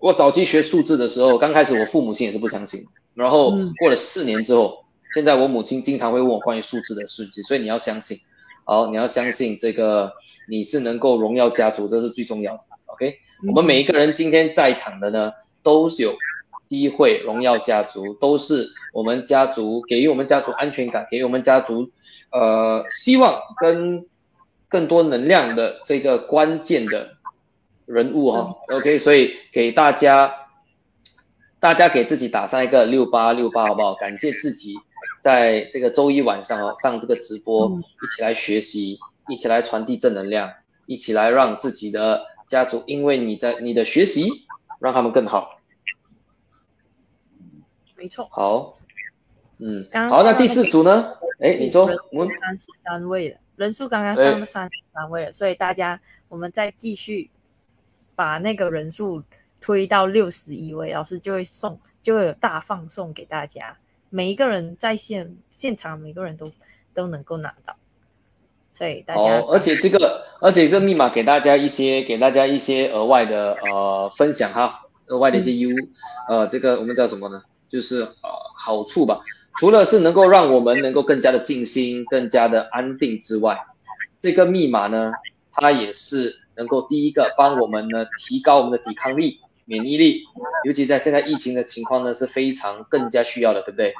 [SPEAKER 2] 我早期学数字的时候，刚开始我父母亲也是不相信，然后过了四年之后，现在我母亲经常会问我关于数字的事情，所以你要相信，好，你要相信这个你是能够荣耀家族，这是最重要的。OK，我们每一个人今天在场的呢，都有机会荣耀家族，都是我们家族给予我们家族安全感，给予我们家族呃希望跟。更多能量的这个关键的人物哈，OK，所以给大家，大家给自己打上一个六八六八，好不好？感谢自己在这个周一晚上哦上这个直播，一起来学习，一起来传递正能量，一起来让自己的家族因为你在你的学习让他们更好。
[SPEAKER 1] 没错。
[SPEAKER 2] 好，嗯，好，那第四组呢？哎，你说
[SPEAKER 1] 我们三十三位了。人数刚刚上了三十三位了，所以大家我们再继续把那个人数推到六十一位，老师就会送，就会有大放送给大家，每一个人在线现场，每个人都都能够拿到。所以大家
[SPEAKER 2] 哦，而且这个，而且这密码给大家一些，给大家一些额外的呃分享哈，额外的一些优，呃，这个我们叫什么呢？就是呃好处吧。除了是能够让我们能够更加的静心、更加的安定之外，这个密码呢，它也是能够第一个帮我们呢提高我们的抵抗力、免疫力，尤其在现在疫情的情况呢是非常更加需要的，对不对？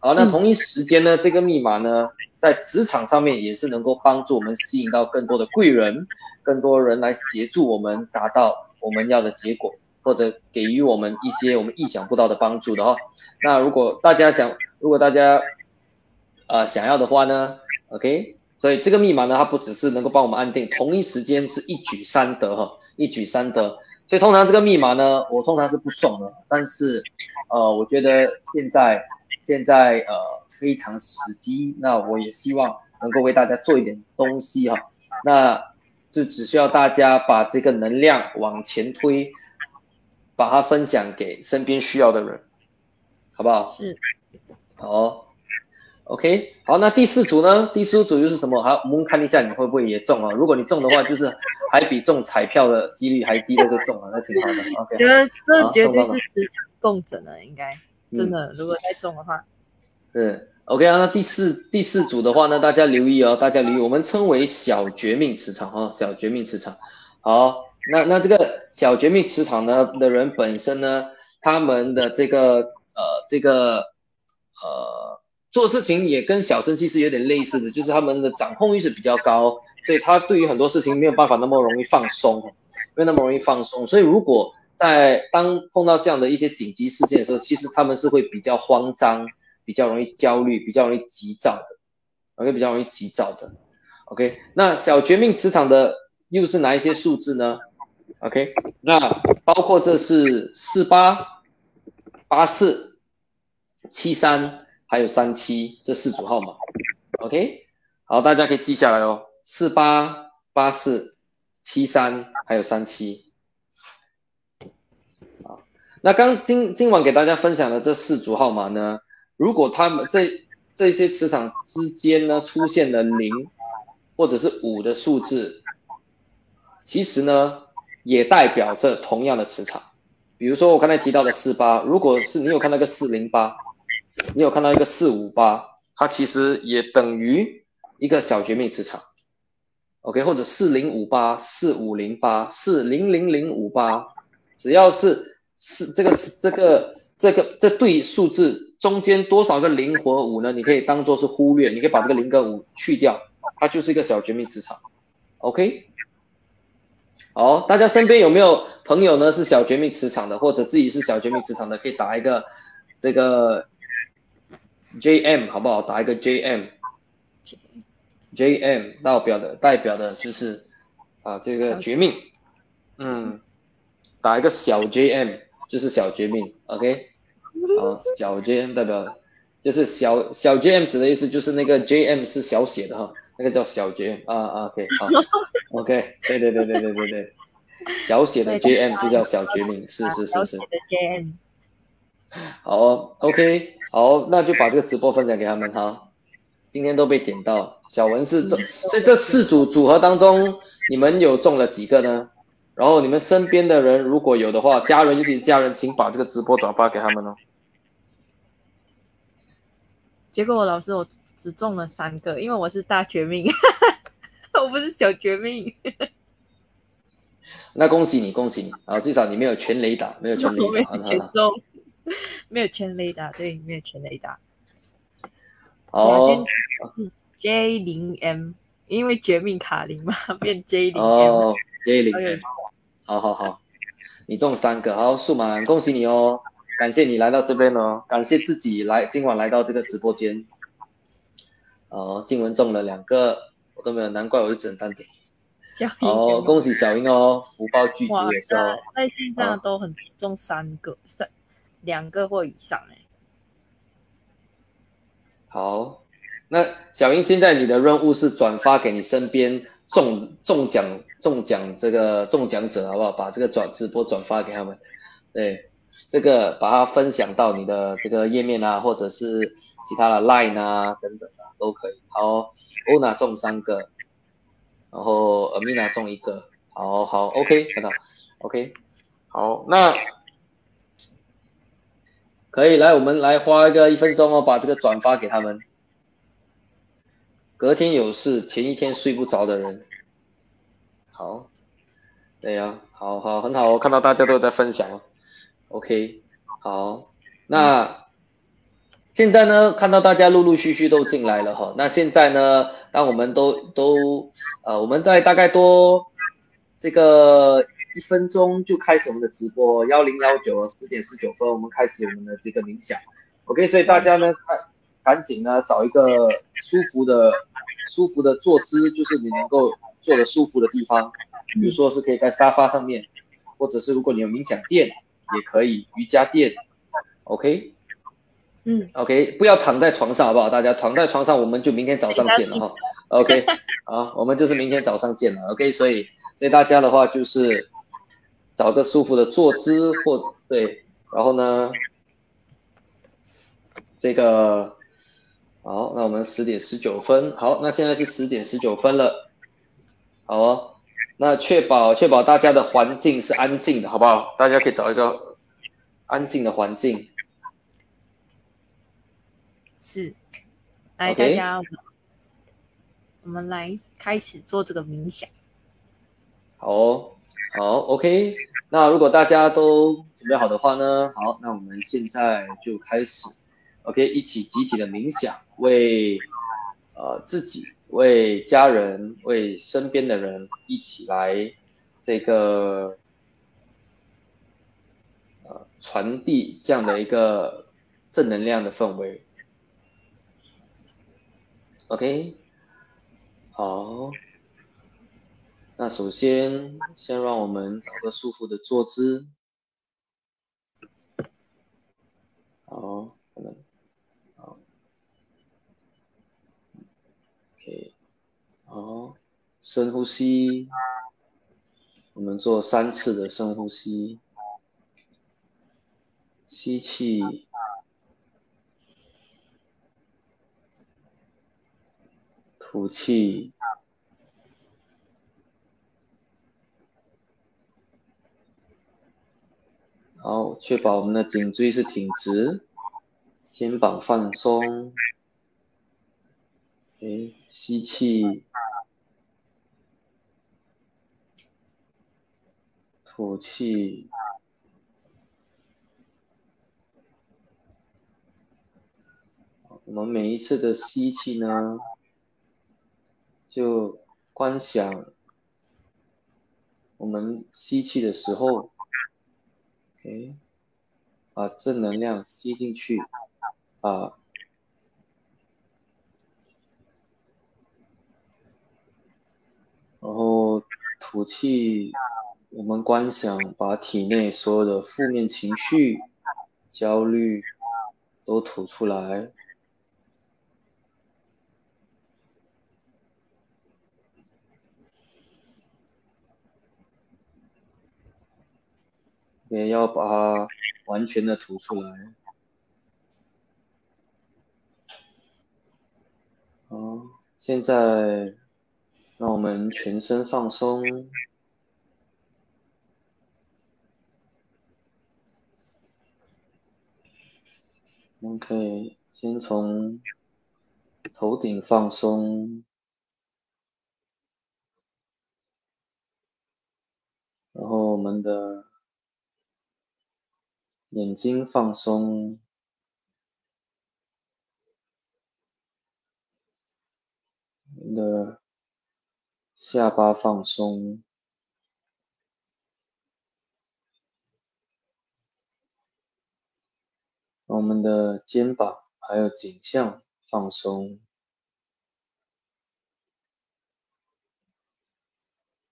[SPEAKER 2] 好，那同一时间呢，这个密码呢，在职场上面也是能够帮助我们吸引到更多的贵人，更多人来协助我们达到我们要的结果，或者给予我们一些我们意想不到的帮助的哈。那如果大家想，如果大家，呃想要的话呢，OK，所以这个密码呢，它不只是能够帮我们安定，同一时间是一举三得哈，一举三得。所以通常这个密码呢，我通常是不送的。但是，呃，我觉得现在现在呃非常时机，那我也希望能够为大家做一点东西哈。那就只需要大家把这个能量往前推，把它分享给身边需要的人，好不好？
[SPEAKER 1] 是。
[SPEAKER 2] 好，OK，好，那第四组呢？第四组又是什么？好，我们看一下你会不会也中啊？如果你中的话，就是还比中彩票的几率还低的就中了，那挺好的。OK，
[SPEAKER 1] 觉得这绝对是磁场共振了，应该真的，如果再中的话。
[SPEAKER 2] 是 OK 啊，那第四第四组的话呢，大家留意哦，大家留意，我们称为小绝命磁场哈，小绝命磁场。好，那那这个小绝命磁场呢的人本身呢，他们的这个呃这个。呃，做事情也跟小生气是有点类似的，就是他们的掌控欲是比较高，所以他对于很多事情没有办法那么容易放松，没有那么容易放松。所以如果在当碰到这样的一些紧急事件的时候，其实他们是会比较慌张，比较容易焦虑，比较容易急躁的，OK，比较容易急躁的，OK。那小绝命磁场的又是哪一些数字呢？OK，那包括这是四八八四。七三还有三七这四组号码，OK，好，大家可以记下来哦，四八八四七三还有三七，啊，那刚今今晚给大家分享的这四组号码呢，如果他们这这些磁场之间呢出现了零或者是五的数字，其实呢也代表着同样的磁场，比如说我刚才提到的四八，如果是你有看到个四零八。你有看到一个四五八，它其实也等于一个小绝命磁场，OK，或者四零五八、四五零八、四零零零五八，只要是是这个这个这个这对数字中间多少个零和五呢？你可以当做是忽略，你可以把这个零跟五去掉，它就是一个小绝命磁场，OK。好，大家身边有没有朋友呢？是小绝命磁场的，或者自己是小绝命磁场的，可以打一个这个。J M 好不好？打一个 J M，J M 代表的代表的就是啊这个绝命，嗯，打一个小 J M 就是小绝命，OK，啊，小 J M 代表就是小小 J M 指的意思就是那个 J M 是小写的哈，那个叫小 J M 啊啊 OK 好 OK 对对对对对对对，小写的 J M 就叫小绝命，是是是是。好，OK。好，那就把这个直播分享给他们哈。今天都被点到，小文是中，所以这四组组合当中，你们有中了几个呢？然后你们身边的人如果有的话，家人尤其是家人，请把这个直播转发给他们哦。
[SPEAKER 1] 结果我老师我只中了三个，因为我是大绝命，我不是小绝命。
[SPEAKER 2] 那恭喜你，恭喜你啊！至少你没有全雷打，没有全雷打，
[SPEAKER 1] 全中。没有全雷达，对，没有全雷达。
[SPEAKER 2] 哦
[SPEAKER 1] ，J 零 M，因为绝命卡零嘛，变 J 零 M。
[SPEAKER 2] 哦，J 零 M。好好好，你中三个，好，数码，恭喜你哦！感谢你来到这边哦，感谢自己来今晚来到这个直播间。哦，静文中了两个，我都没有，难怪我就只能单点。
[SPEAKER 1] 哦，
[SPEAKER 2] 恭喜小英哦，福报巨足也是哦。
[SPEAKER 1] 在线上都很中三个，三。两个或以上哎，
[SPEAKER 2] 好，那小英，现在你的任务是转发给你身边中中奖中奖这个中奖者，好不好？把这个转直播转发给他们，对，这个把它分享到你的这个页面啊，或者是其他的 Line 啊等等啊，都可以。好，欧娜中三个，然后 Amina 中一个，好好，OK，看到，OK，好，那。可以来，我们来花一个一分钟哦，把这个转发给他们。隔天有事，前一天睡不着的人，好，对呀，好好很好，我看到大家都在分享，OK，好，那现在呢，看到大家陆陆续续都进来了哈，那现在呢，当我们都都呃，我们在大概多这个。一分钟就开始我们的直播，幺零幺九十点十九分，我们开始我们的这个冥想。OK，所以大家呢，赶赶紧呢找一个舒服的、舒服的坐姿，就是你能够坐的舒服的地方，比如说是可以在沙发上面，或者是如果你有冥想垫也可以，瑜伽垫，OK，
[SPEAKER 1] 嗯
[SPEAKER 2] ，OK，不要躺在床上好不好？大家躺在床上我们就明天早上见了哈，OK，好，我们就是明天早上见了，OK，所以所以大家的话就是找个舒服的坐姿或对，然后呢，这个。好，那我们十点十九分。好，那现在是十点十九分了。好哦，那确保确保大家的环境是安静的，好不好？大家可以找一个安静的环境。
[SPEAKER 1] 是，来大家，我们来开始做这个冥想。
[SPEAKER 2] 好哦，好，OK。那如果大家都准备好的话呢？好，那我们现在就开始。OK，一起集体的冥想，为呃自己、为家人、为身边的人一起来这个呃传递这样的一个正能量的氛围。OK，好，那首先先让我们找个舒服的坐姿。好，我们。好，OK，好，深呼吸，我们做三次的深呼吸，吸气，吐气，好，确保我们的颈椎是挺直，肩膀放松。哎，吸气。吐气，我们每一次的吸气呢，就观想我们吸气的时候哎把正能量吸进去，啊，然后吐气。我们观想，把体内所有的负面情绪、焦虑都吐出来，也要把它完全的吐出来。好，现在让我们全身放松。我们可以先从头顶放松，然后我们的眼睛放松，我们的下巴放松。我们的肩膀还有颈项放松，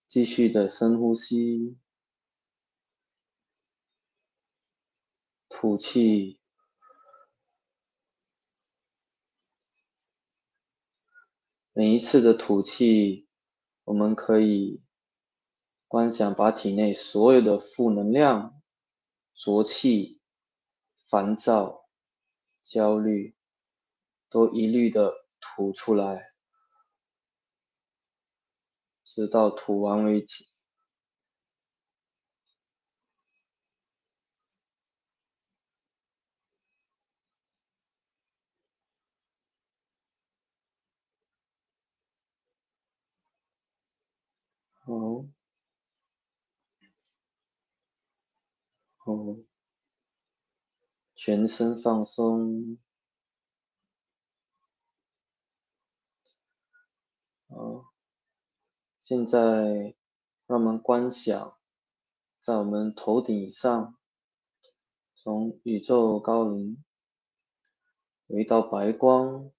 [SPEAKER 2] 继续的深呼吸，吐气。每一次的吐气，我们可以观想把体内所有的负能量、浊气。烦躁、焦虑，都一律的吐出来，直到吐完为止。好，好。全身放松，好，现在让我们观想，在我们头顶上，从宇宙高龄有一道白光，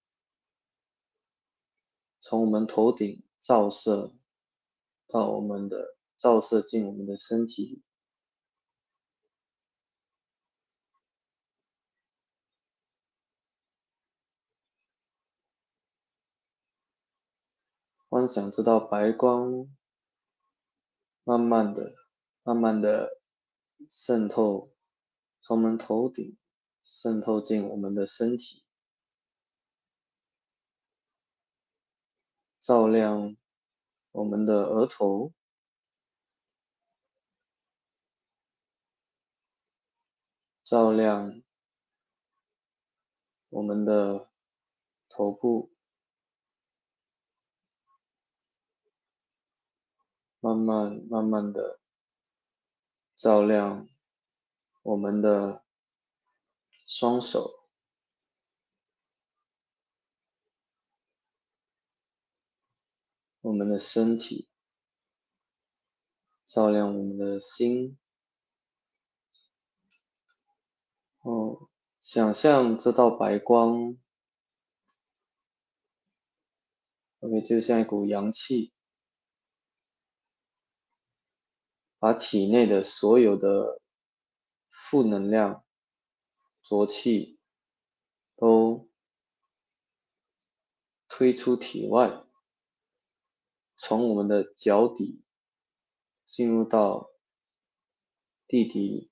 [SPEAKER 2] 从我们头顶照射。到我们的照射进我们的身体里。幻想知道白光慢慢的慢慢的渗透从我们头顶渗透进我们的身体。照亮我们的额头，照亮我们的头部。慢慢、慢慢的照亮我们的双手，我们的身体，照亮我们的心。哦，想象这道白光，OK，就像一股阳气。把体内的所有的负能量、浊气都推出体外，从我们的脚底进入到地底，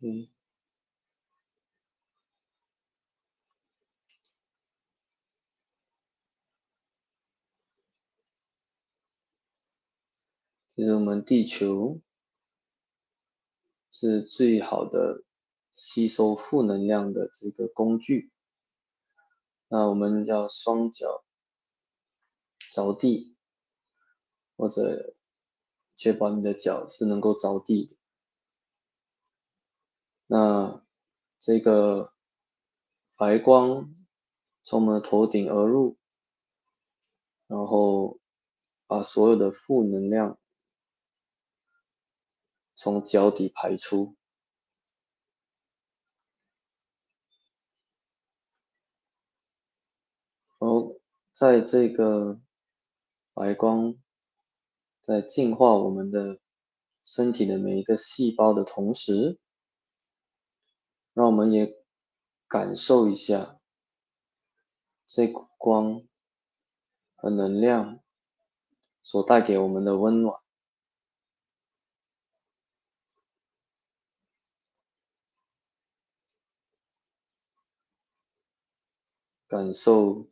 [SPEAKER 2] 嗯。其实我们地球是最好的吸收负能量的这个工具。那我们要双脚着地，或者确保你的脚是能够着地的。那这个白光从我们的头顶而入，然后把所有的负能量。从脚底排出，而在这个白光在净化我们的身体的每一个细胞的同时，让我们也感受一下这股光和能量所带给我们的温暖。感受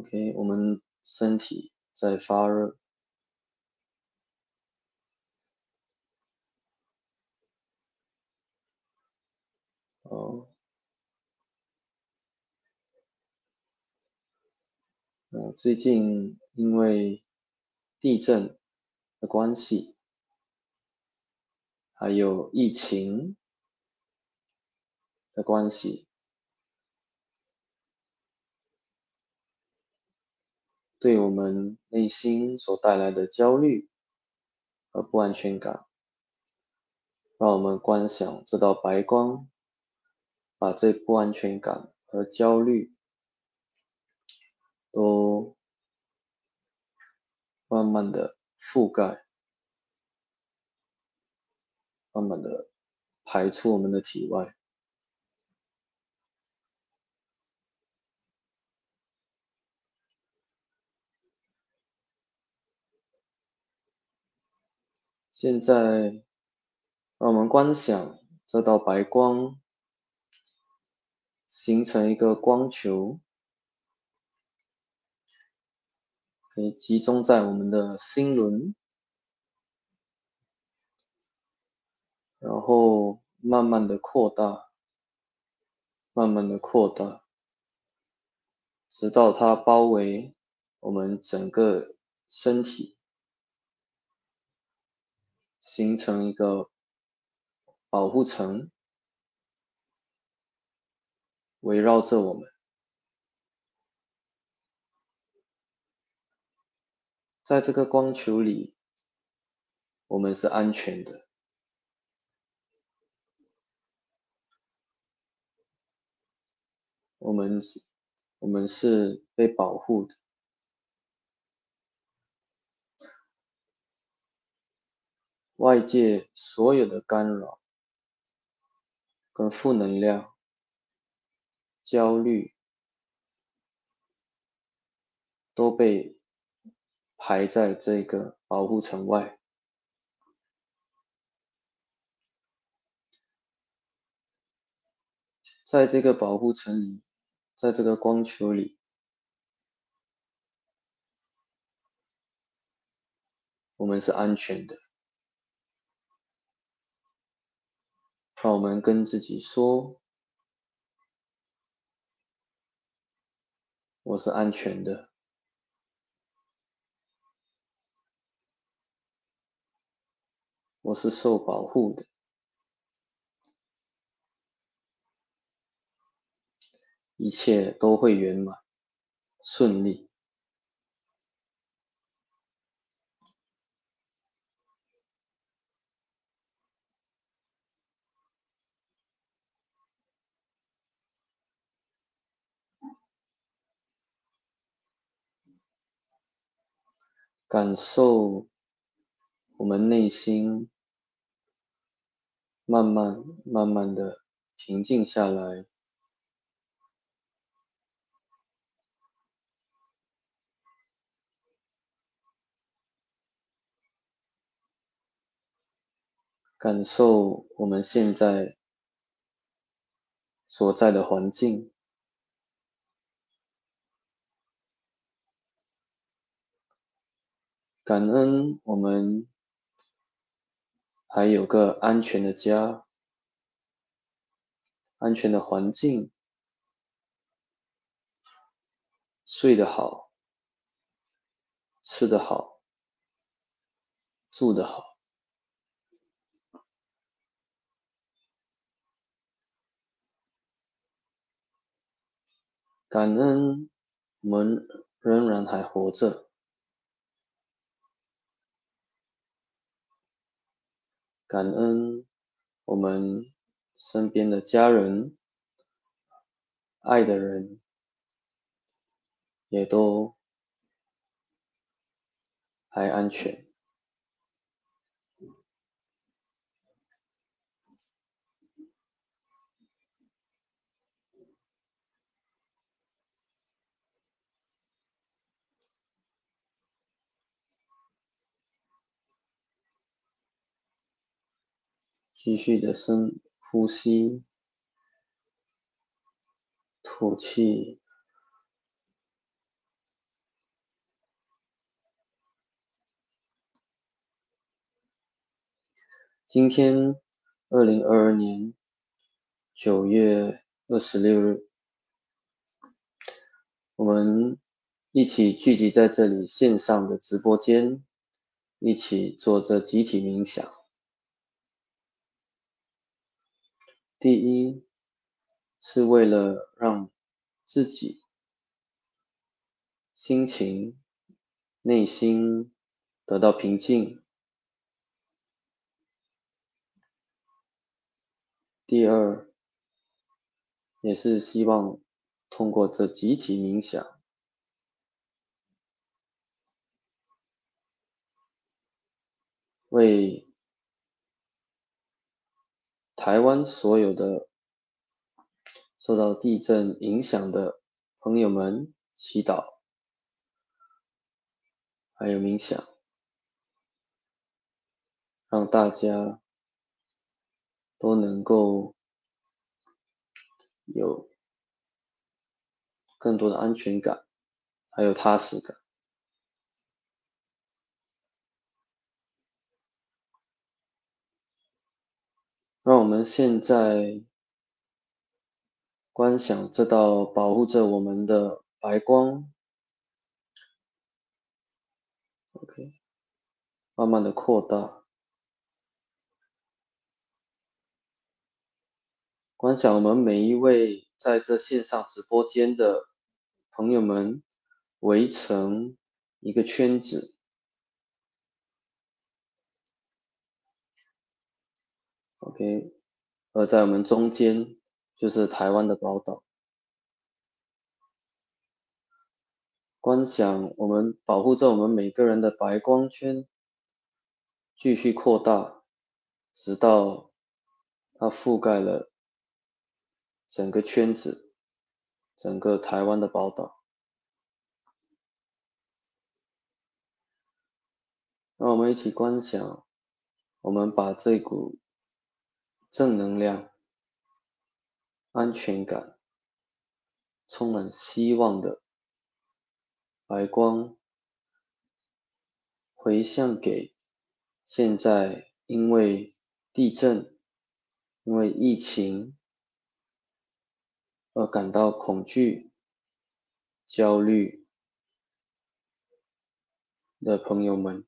[SPEAKER 2] ，OK，我们身体在发热，哦，呃，最近因为地震的关系，还有疫情。的关系，对我们内心所带来的焦虑和不安全感，让我们观想这道白光，把这不安全感和焦虑都慢慢的覆盖，慢慢的排出我们的体外。现在，让我们观想这道白光形成一个光球，可以集中在我们的心轮，然后慢慢的扩大，慢慢的扩大，直到它包围我们整个身体。形成一个保护层，围绕着我们，在这个光球里，我们是安全的，我们是，我们是被保护的。外界所有的干扰跟负能量、焦虑都被排在这个保护层外。在这个保护层里，在这个光球里，我们是安全的。让我们跟自己说：“我是安全的，我是受保护的。”一切都会圆满顺利，感受我们内心慢慢、慢慢的平静下来。感受我们现在所在的环境，感恩我们还有个安全的家、安全的环境，睡得好、吃得好、住得好。感恩我们仍然还活着，感恩我们身边的家人、爱的人也都还安全。继续的深呼吸，吐气。今天，二零二二年九月二十六日，我们一起聚集在这里线上的直播间，一起做着集体冥想。第一，是为了让自己心情、内心得到平静；第二，也是希望通过这集体冥想，为。台湾所有的受到地震影响的朋友们，祈祷，还有冥想，让大家都能够有更多的安全感，还有踏实感。让我们现在观想这道保护着我们的白光，OK，慢慢的扩大，观想我们每一位在这线上直播间的朋友们围成一个圈子。OK，而在我们中间就是台湾的宝岛。观想我们保护着我们每个人的白光圈，继续扩大，直到它覆盖了整个圈子，整个台湾的宝岛。让我们一起观想，我们把这股正能量、安全感、充满希望的白光回向给。现在因为地震、因为疫情而感到恐惧、焦虑的朋友们，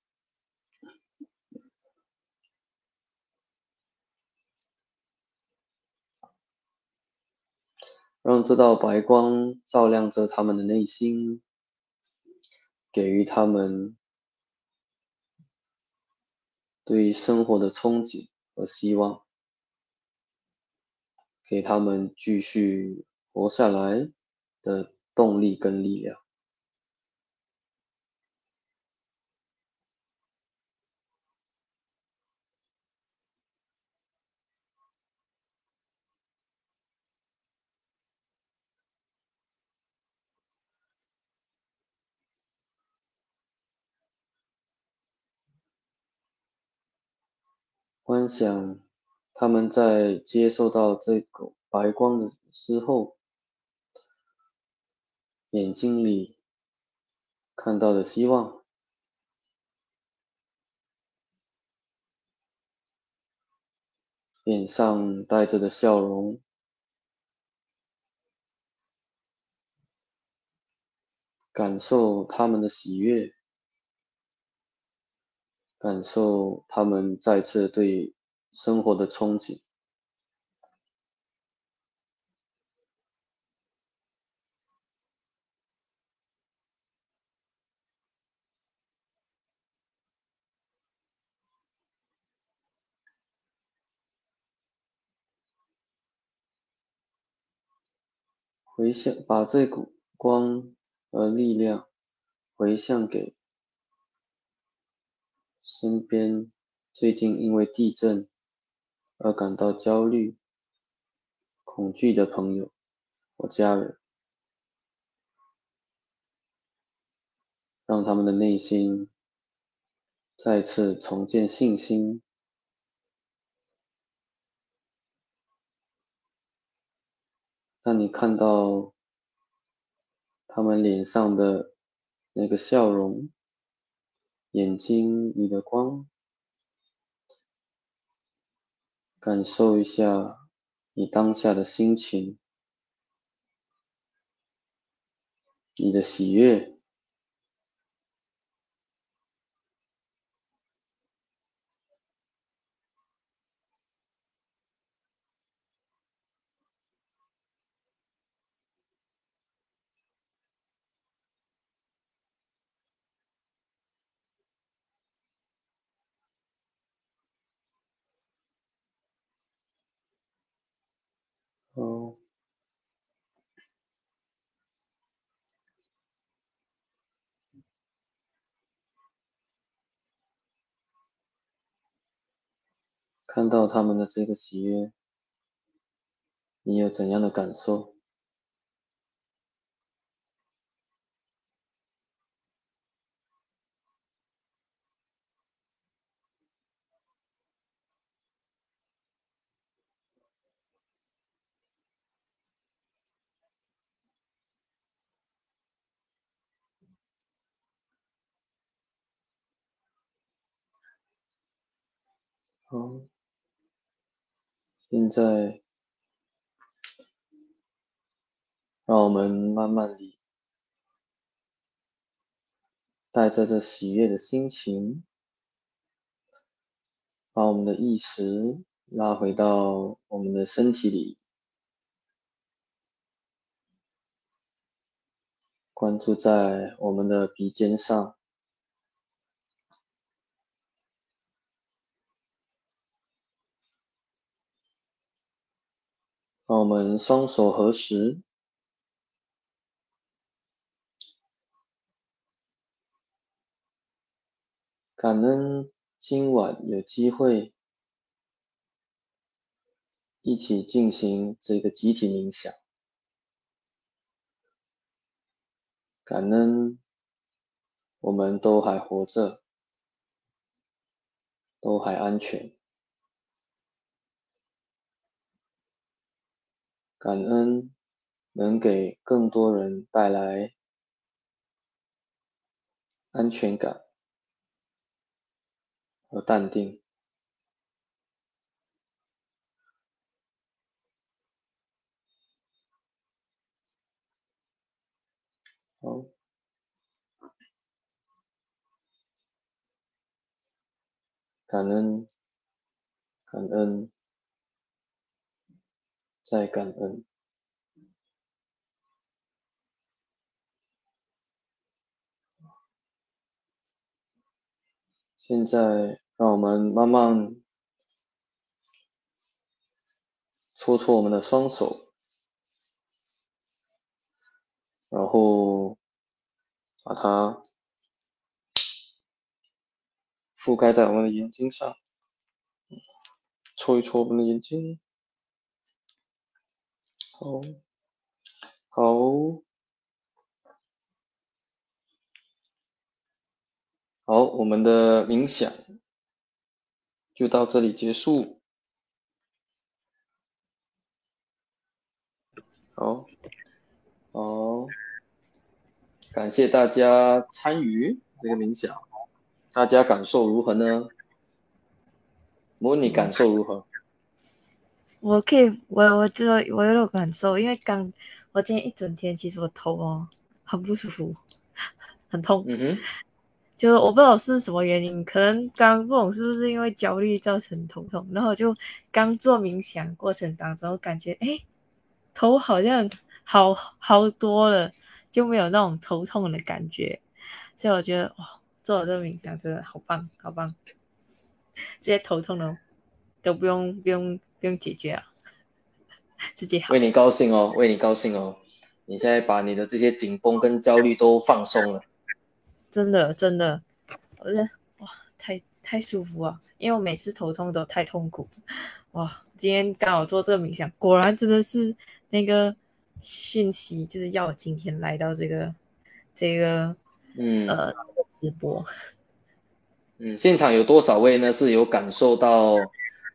[SPEAKER 2] 让这道白光照亮着他们的内心，给予他们。对于生活的憧憬和希望，给他们继续活下来的动力跟力量。观想他们在接受到这个白光的时候，眼睛里看到的希望，脸上带着的笑容，感受他们的喜悦。感受他们再次对生活的憧憬，回向，把这股光和力量回向给。身边最近因为地震而感到焦虑、恐惧的朋友或家人，让他们的内心再次重建信心。当你看到他们脸上的那个笑容。眼睛里的光，感受一下你当下的心情，你的喜悦。哦，看到他们的这个喜悦，你有怎样的感受？现在让我们慢慢地带着这喜悦的心情，把我们的意识拉回到我们的身体里，关注在我们的鼻尖上。让我们双手合十，感恩今晚有机会一起进行这个集体冥想，感恩我们都还活着，都还安全，感恩能给更多人带来安全感。和淡定。好，感恩，感恩，再感恩。现在。让我们慢慢搓搓我们的双手，然后把它覆盖在我们的眼睛上，搓一搓我们的眼睛，好，好，好，我们的冥想。就到这里结束。好，好，感谢大家参与这个冥想，大家感受如何呢？模拟感受如何？
[SPEAKER 1] 我可以，我我觉得我有感受，因为刚我今天一整天，其实我头哦很不舒服，很痛。
[SPEAKER 2] 嗯哼。
[SPEAKER 1] 就我不知道是什么原因，可能刚不懂是不是因为焦虑造成头痛，然后就刚做冥想过程当中，感觉哎，头好像好好多了，就没有那种头痛的感觉，所以我觉得哇，做了这个冥想真的好棒，好棒，这些头痛的都不用不用不用解决啊，自己好。
[SPEAKER 2] 为你高兴哦，为你高兴哦，你现在把你的这些紧绷跟焦虑都放松了。
[SPEAKER 1] 真的真的，我觉得哇，太太舒服啊！因为我每次头痛都太痛苦，哇！今天刚好做这个冥想，果然真的是那个讯息，就是要我今天来到这个这个
[SPEAKER 2] 嗯
[SPEAKER 1] 呃直播。
[SPEAKER 2] 嗯，现场有多少位呢？是有感受到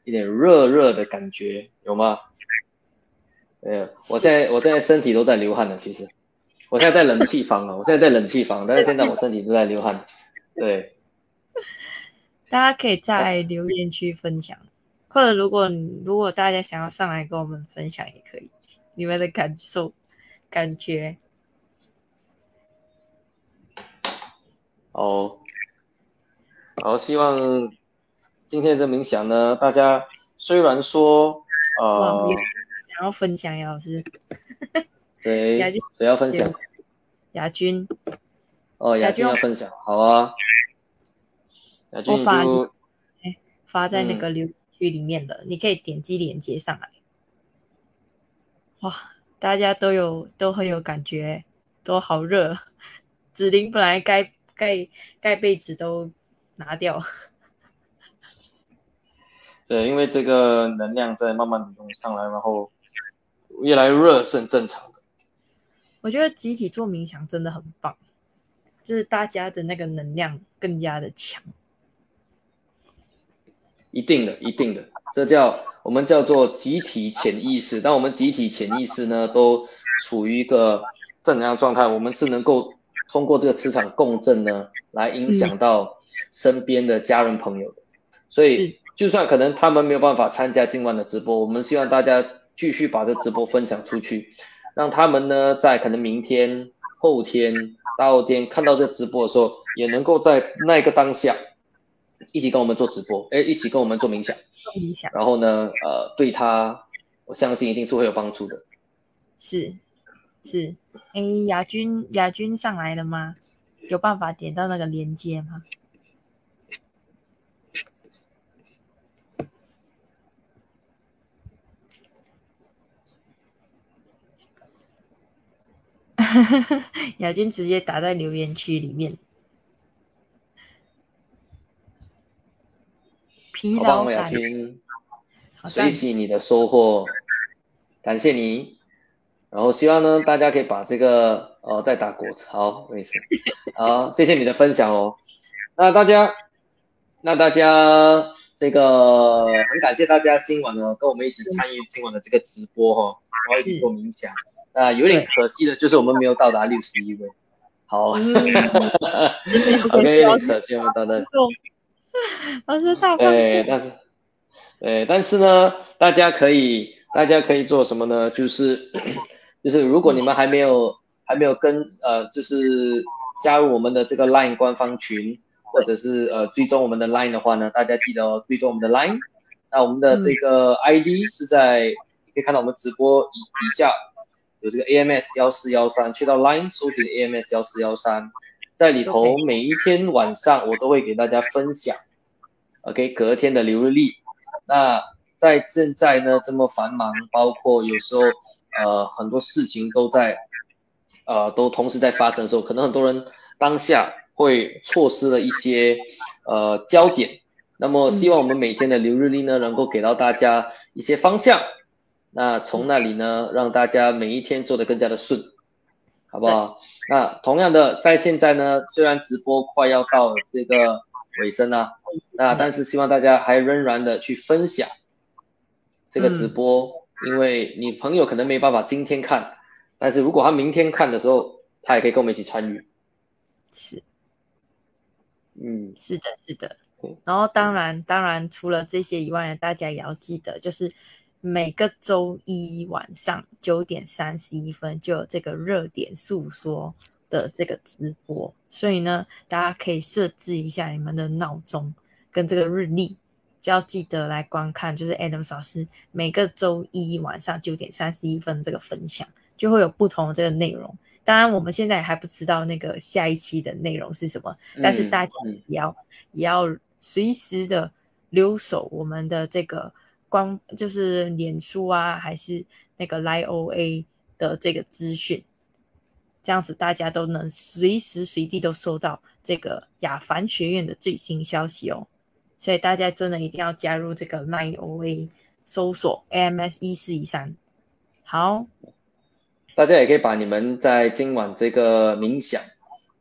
[SPEAKER 2] 一点热热的感觉，有吗？呃，我现在我现在身体都在流汗了，其实。我现在在冷气房啊，我现在在冷气房，但是现在 我身体都在流汗。对，
[SPEAKER 1] 大家可以在留言区分享，或者如果如果大家想要上来跟我们分享也可以，你们的感受、感觉。
[SPEAKER 2] 哦，好，希望今天的冥想呢，大家虽然说呃，
[SPEAKER 1] 想要分享，杨老师。
[SPEAKER 2] 谁谁要分享？
[SPEAKER 1] 亚军。
[SPEAKER 2] 哦，亚军要分享，好啊。亚军就
[SPEAKER 1] 发在那个留言区里面的，你可以点击链接上来。哇，大家都有都很有感觉，都好热。子琳本来盖盖盖被子都拿掉。
[SPEAKER 2] 对，因为这个能量在慢慢涌上来，然后越来越热是很正常的。
[SPEAKER 1] 我觉得集体做冥想真的很棒，就是大家的那个能量更加的强。
[SPEAKER 2] 一定的，一定的，这叫我们叫做集体潜意识。当我们集体潜意识呢都处于一个正能量状态，我们是能够通过这个磁场共振呢来影响到身边的家人朋友的。所以，就算可能他们没有办法参加今晚的直播，我们希望大家继续把这直播分享出去。让他们呢，在可能明天、后天、大后天看到这直播的时候，也能够在那个当下一起跟我们做直播，哎，一起跟我们做冥想。
[SPEAKER 1] 做冥想。
[SPEAKER 2] 然后呢，呃，对他，我相信一定是会有帮助的。
[SPEAKER 1] 是，是。哎，亚军，亚军上来了吗？有办法点到那个连接吗？亚军直接打在留言区里面。疲劳感，
[SPEAKER 2] 君，
[SPEAKER 1] 好赞
[SPEAKER 2] 随喜你的收获，感谢你。然后希望呢，大家可以把这个呃再打果好，没事，好，谢谢你的分享哦。那大家，那大家这个很感谢大家今晚呢跟我们一起参与今晚的这个直播哈、哦，然后一起做冥想。那有点可惜的就是我们没有到达六十一位。好、
[SPEAKER 1] 嗯
[SPEAKER 2] o k 有点可惜我们到达。
[SPEAKER 1] 老师大放
[SPEAKER 2] 对，
[SPEAKER 1] 弃，
[SPEAKER 2] 但是，对，但是呢，大家可以，大家可以做什么呢？就是，就是如果你们还没有还没有跟呃，就是加入我们的这个 Line 官方群，或者是呃追踪我们的 Line 的话呢，大家记得哦，追踪我们的 Line。那我们的这个 ID 是在，你可以看到我们直播以底下有这个 AMS 幺四幺三，去到 Line 搜寻 AMS 幺四幺三，在里头每一天晚上我都会给大家分享。OK，隔天的流日历。那在现在呢这么繁忙，包括有时候呃很多事情都在呃都同时在发生的时候，可能很多人当下会错失了一些呃焦点。那么希望我们每天的流日历呢，能够给到大家一些方向。那从那里呢，让大家每一天做得更加的顺，好不好？那同样的，在现在呢，虽然直播快要到这个尾声了、那但是希望大家还仍然的去分享这个直播，因为你朋友可能没办法今天看，但是如果他明天看的时候，他也可以跟我们一起参与。
[SPEAKER 1] 是
[SPEAKER 2] 嗯，
[SPEAKER 1] 是的，是的
[SPEAKER 2] 嗯。
[SPEAKER 1] 然后当然，当然除了这些以外，大家也要记得，就是每个周一晚上九点三十一分就有这个热点诉说的这个直播，所以呢，大家可以设置一下你们的闹钟跟这个日历，就要记得来观看，就是 Adam 老师每个周一晚上九点三十一分这个分享，就会有不同的这个内容。当然，我们现在还不知道那个下一期的内容是什么，但是大家
[SPEAKER 2] 嗯
[SPEAKER 1] 也要、也要随时的留守我们的这个光，就是脸书啊，还是那个 lie O A 的这个资讯，这样子大家都能随时随地都收到这个亚凡学院的最新消息哦。所以大家真的一定要加入这个 lie O A 搜索 AMS 一四一三。好，
[SPEAKER 2] 大家也可以把你们在今晚这个冥想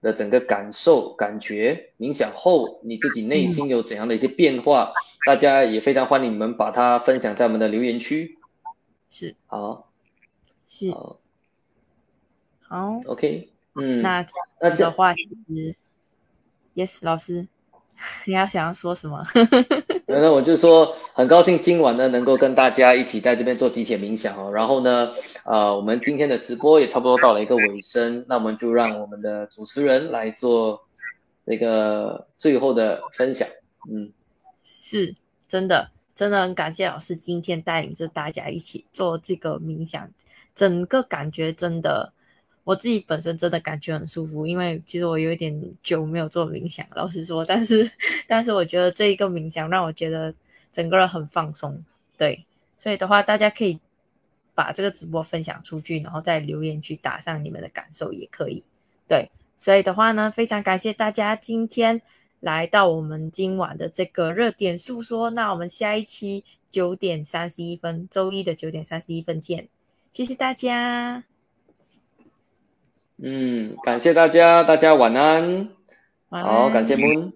[SPEAKER 2] 的整个感受、感觉，冥想后你自己内心有怎样的一些变化，大家也非常欢迎你们把它分享在我们的留言区。
[SPEAKER 1] 是。
[SPEAKER 2] 好，
[SPEAKER 1] 是。
[SPEAKER 2] 好。
[SPEAKER 1] 好
[SPEAKER 2] ，，OK，嗯，
[SPEAKER 1] 那这
[SPEAKER 2] 那这
[SPEAKER 1] 样的话，其实 Yes 老师，你要想要说什么？
[SPEAKER 2] 那我就说，很高兴今晚呢能够跟大家一起在这边做集体冥想哦。然后呢，呃，我们今天的直播也差不多到了一个尾声，那我们就让我们的主持人来做这个最后的分享。嗯，
[SPEAKER 1] 是真的，真的很感谢老师今天带领着大家一起做这个冥想，整个感觉真的，我自己本身真的感觉很舒服，因为其实我有一点久没有做冥想，老实说，但是但是我觉得这一个冥想让我觉得整个人很放松，对，所以的话，大家可以把这个直播分享出去，然后在留言区打上你们的感受也可以，对，所以的话呢，非常感谢大家今天。来到我们今晚的这个热点诉说，那我们下一期九点三十一分，周一的九点三十一分见，谢谢大家，
[SPEAKER 2] 嗯，感谢大家，大家晚安。
[SPEAKER 1] 晚
[SPEAKER 2] 好，感谢
[SPEAKER 1] 安
[SPEAKER 2] Moon。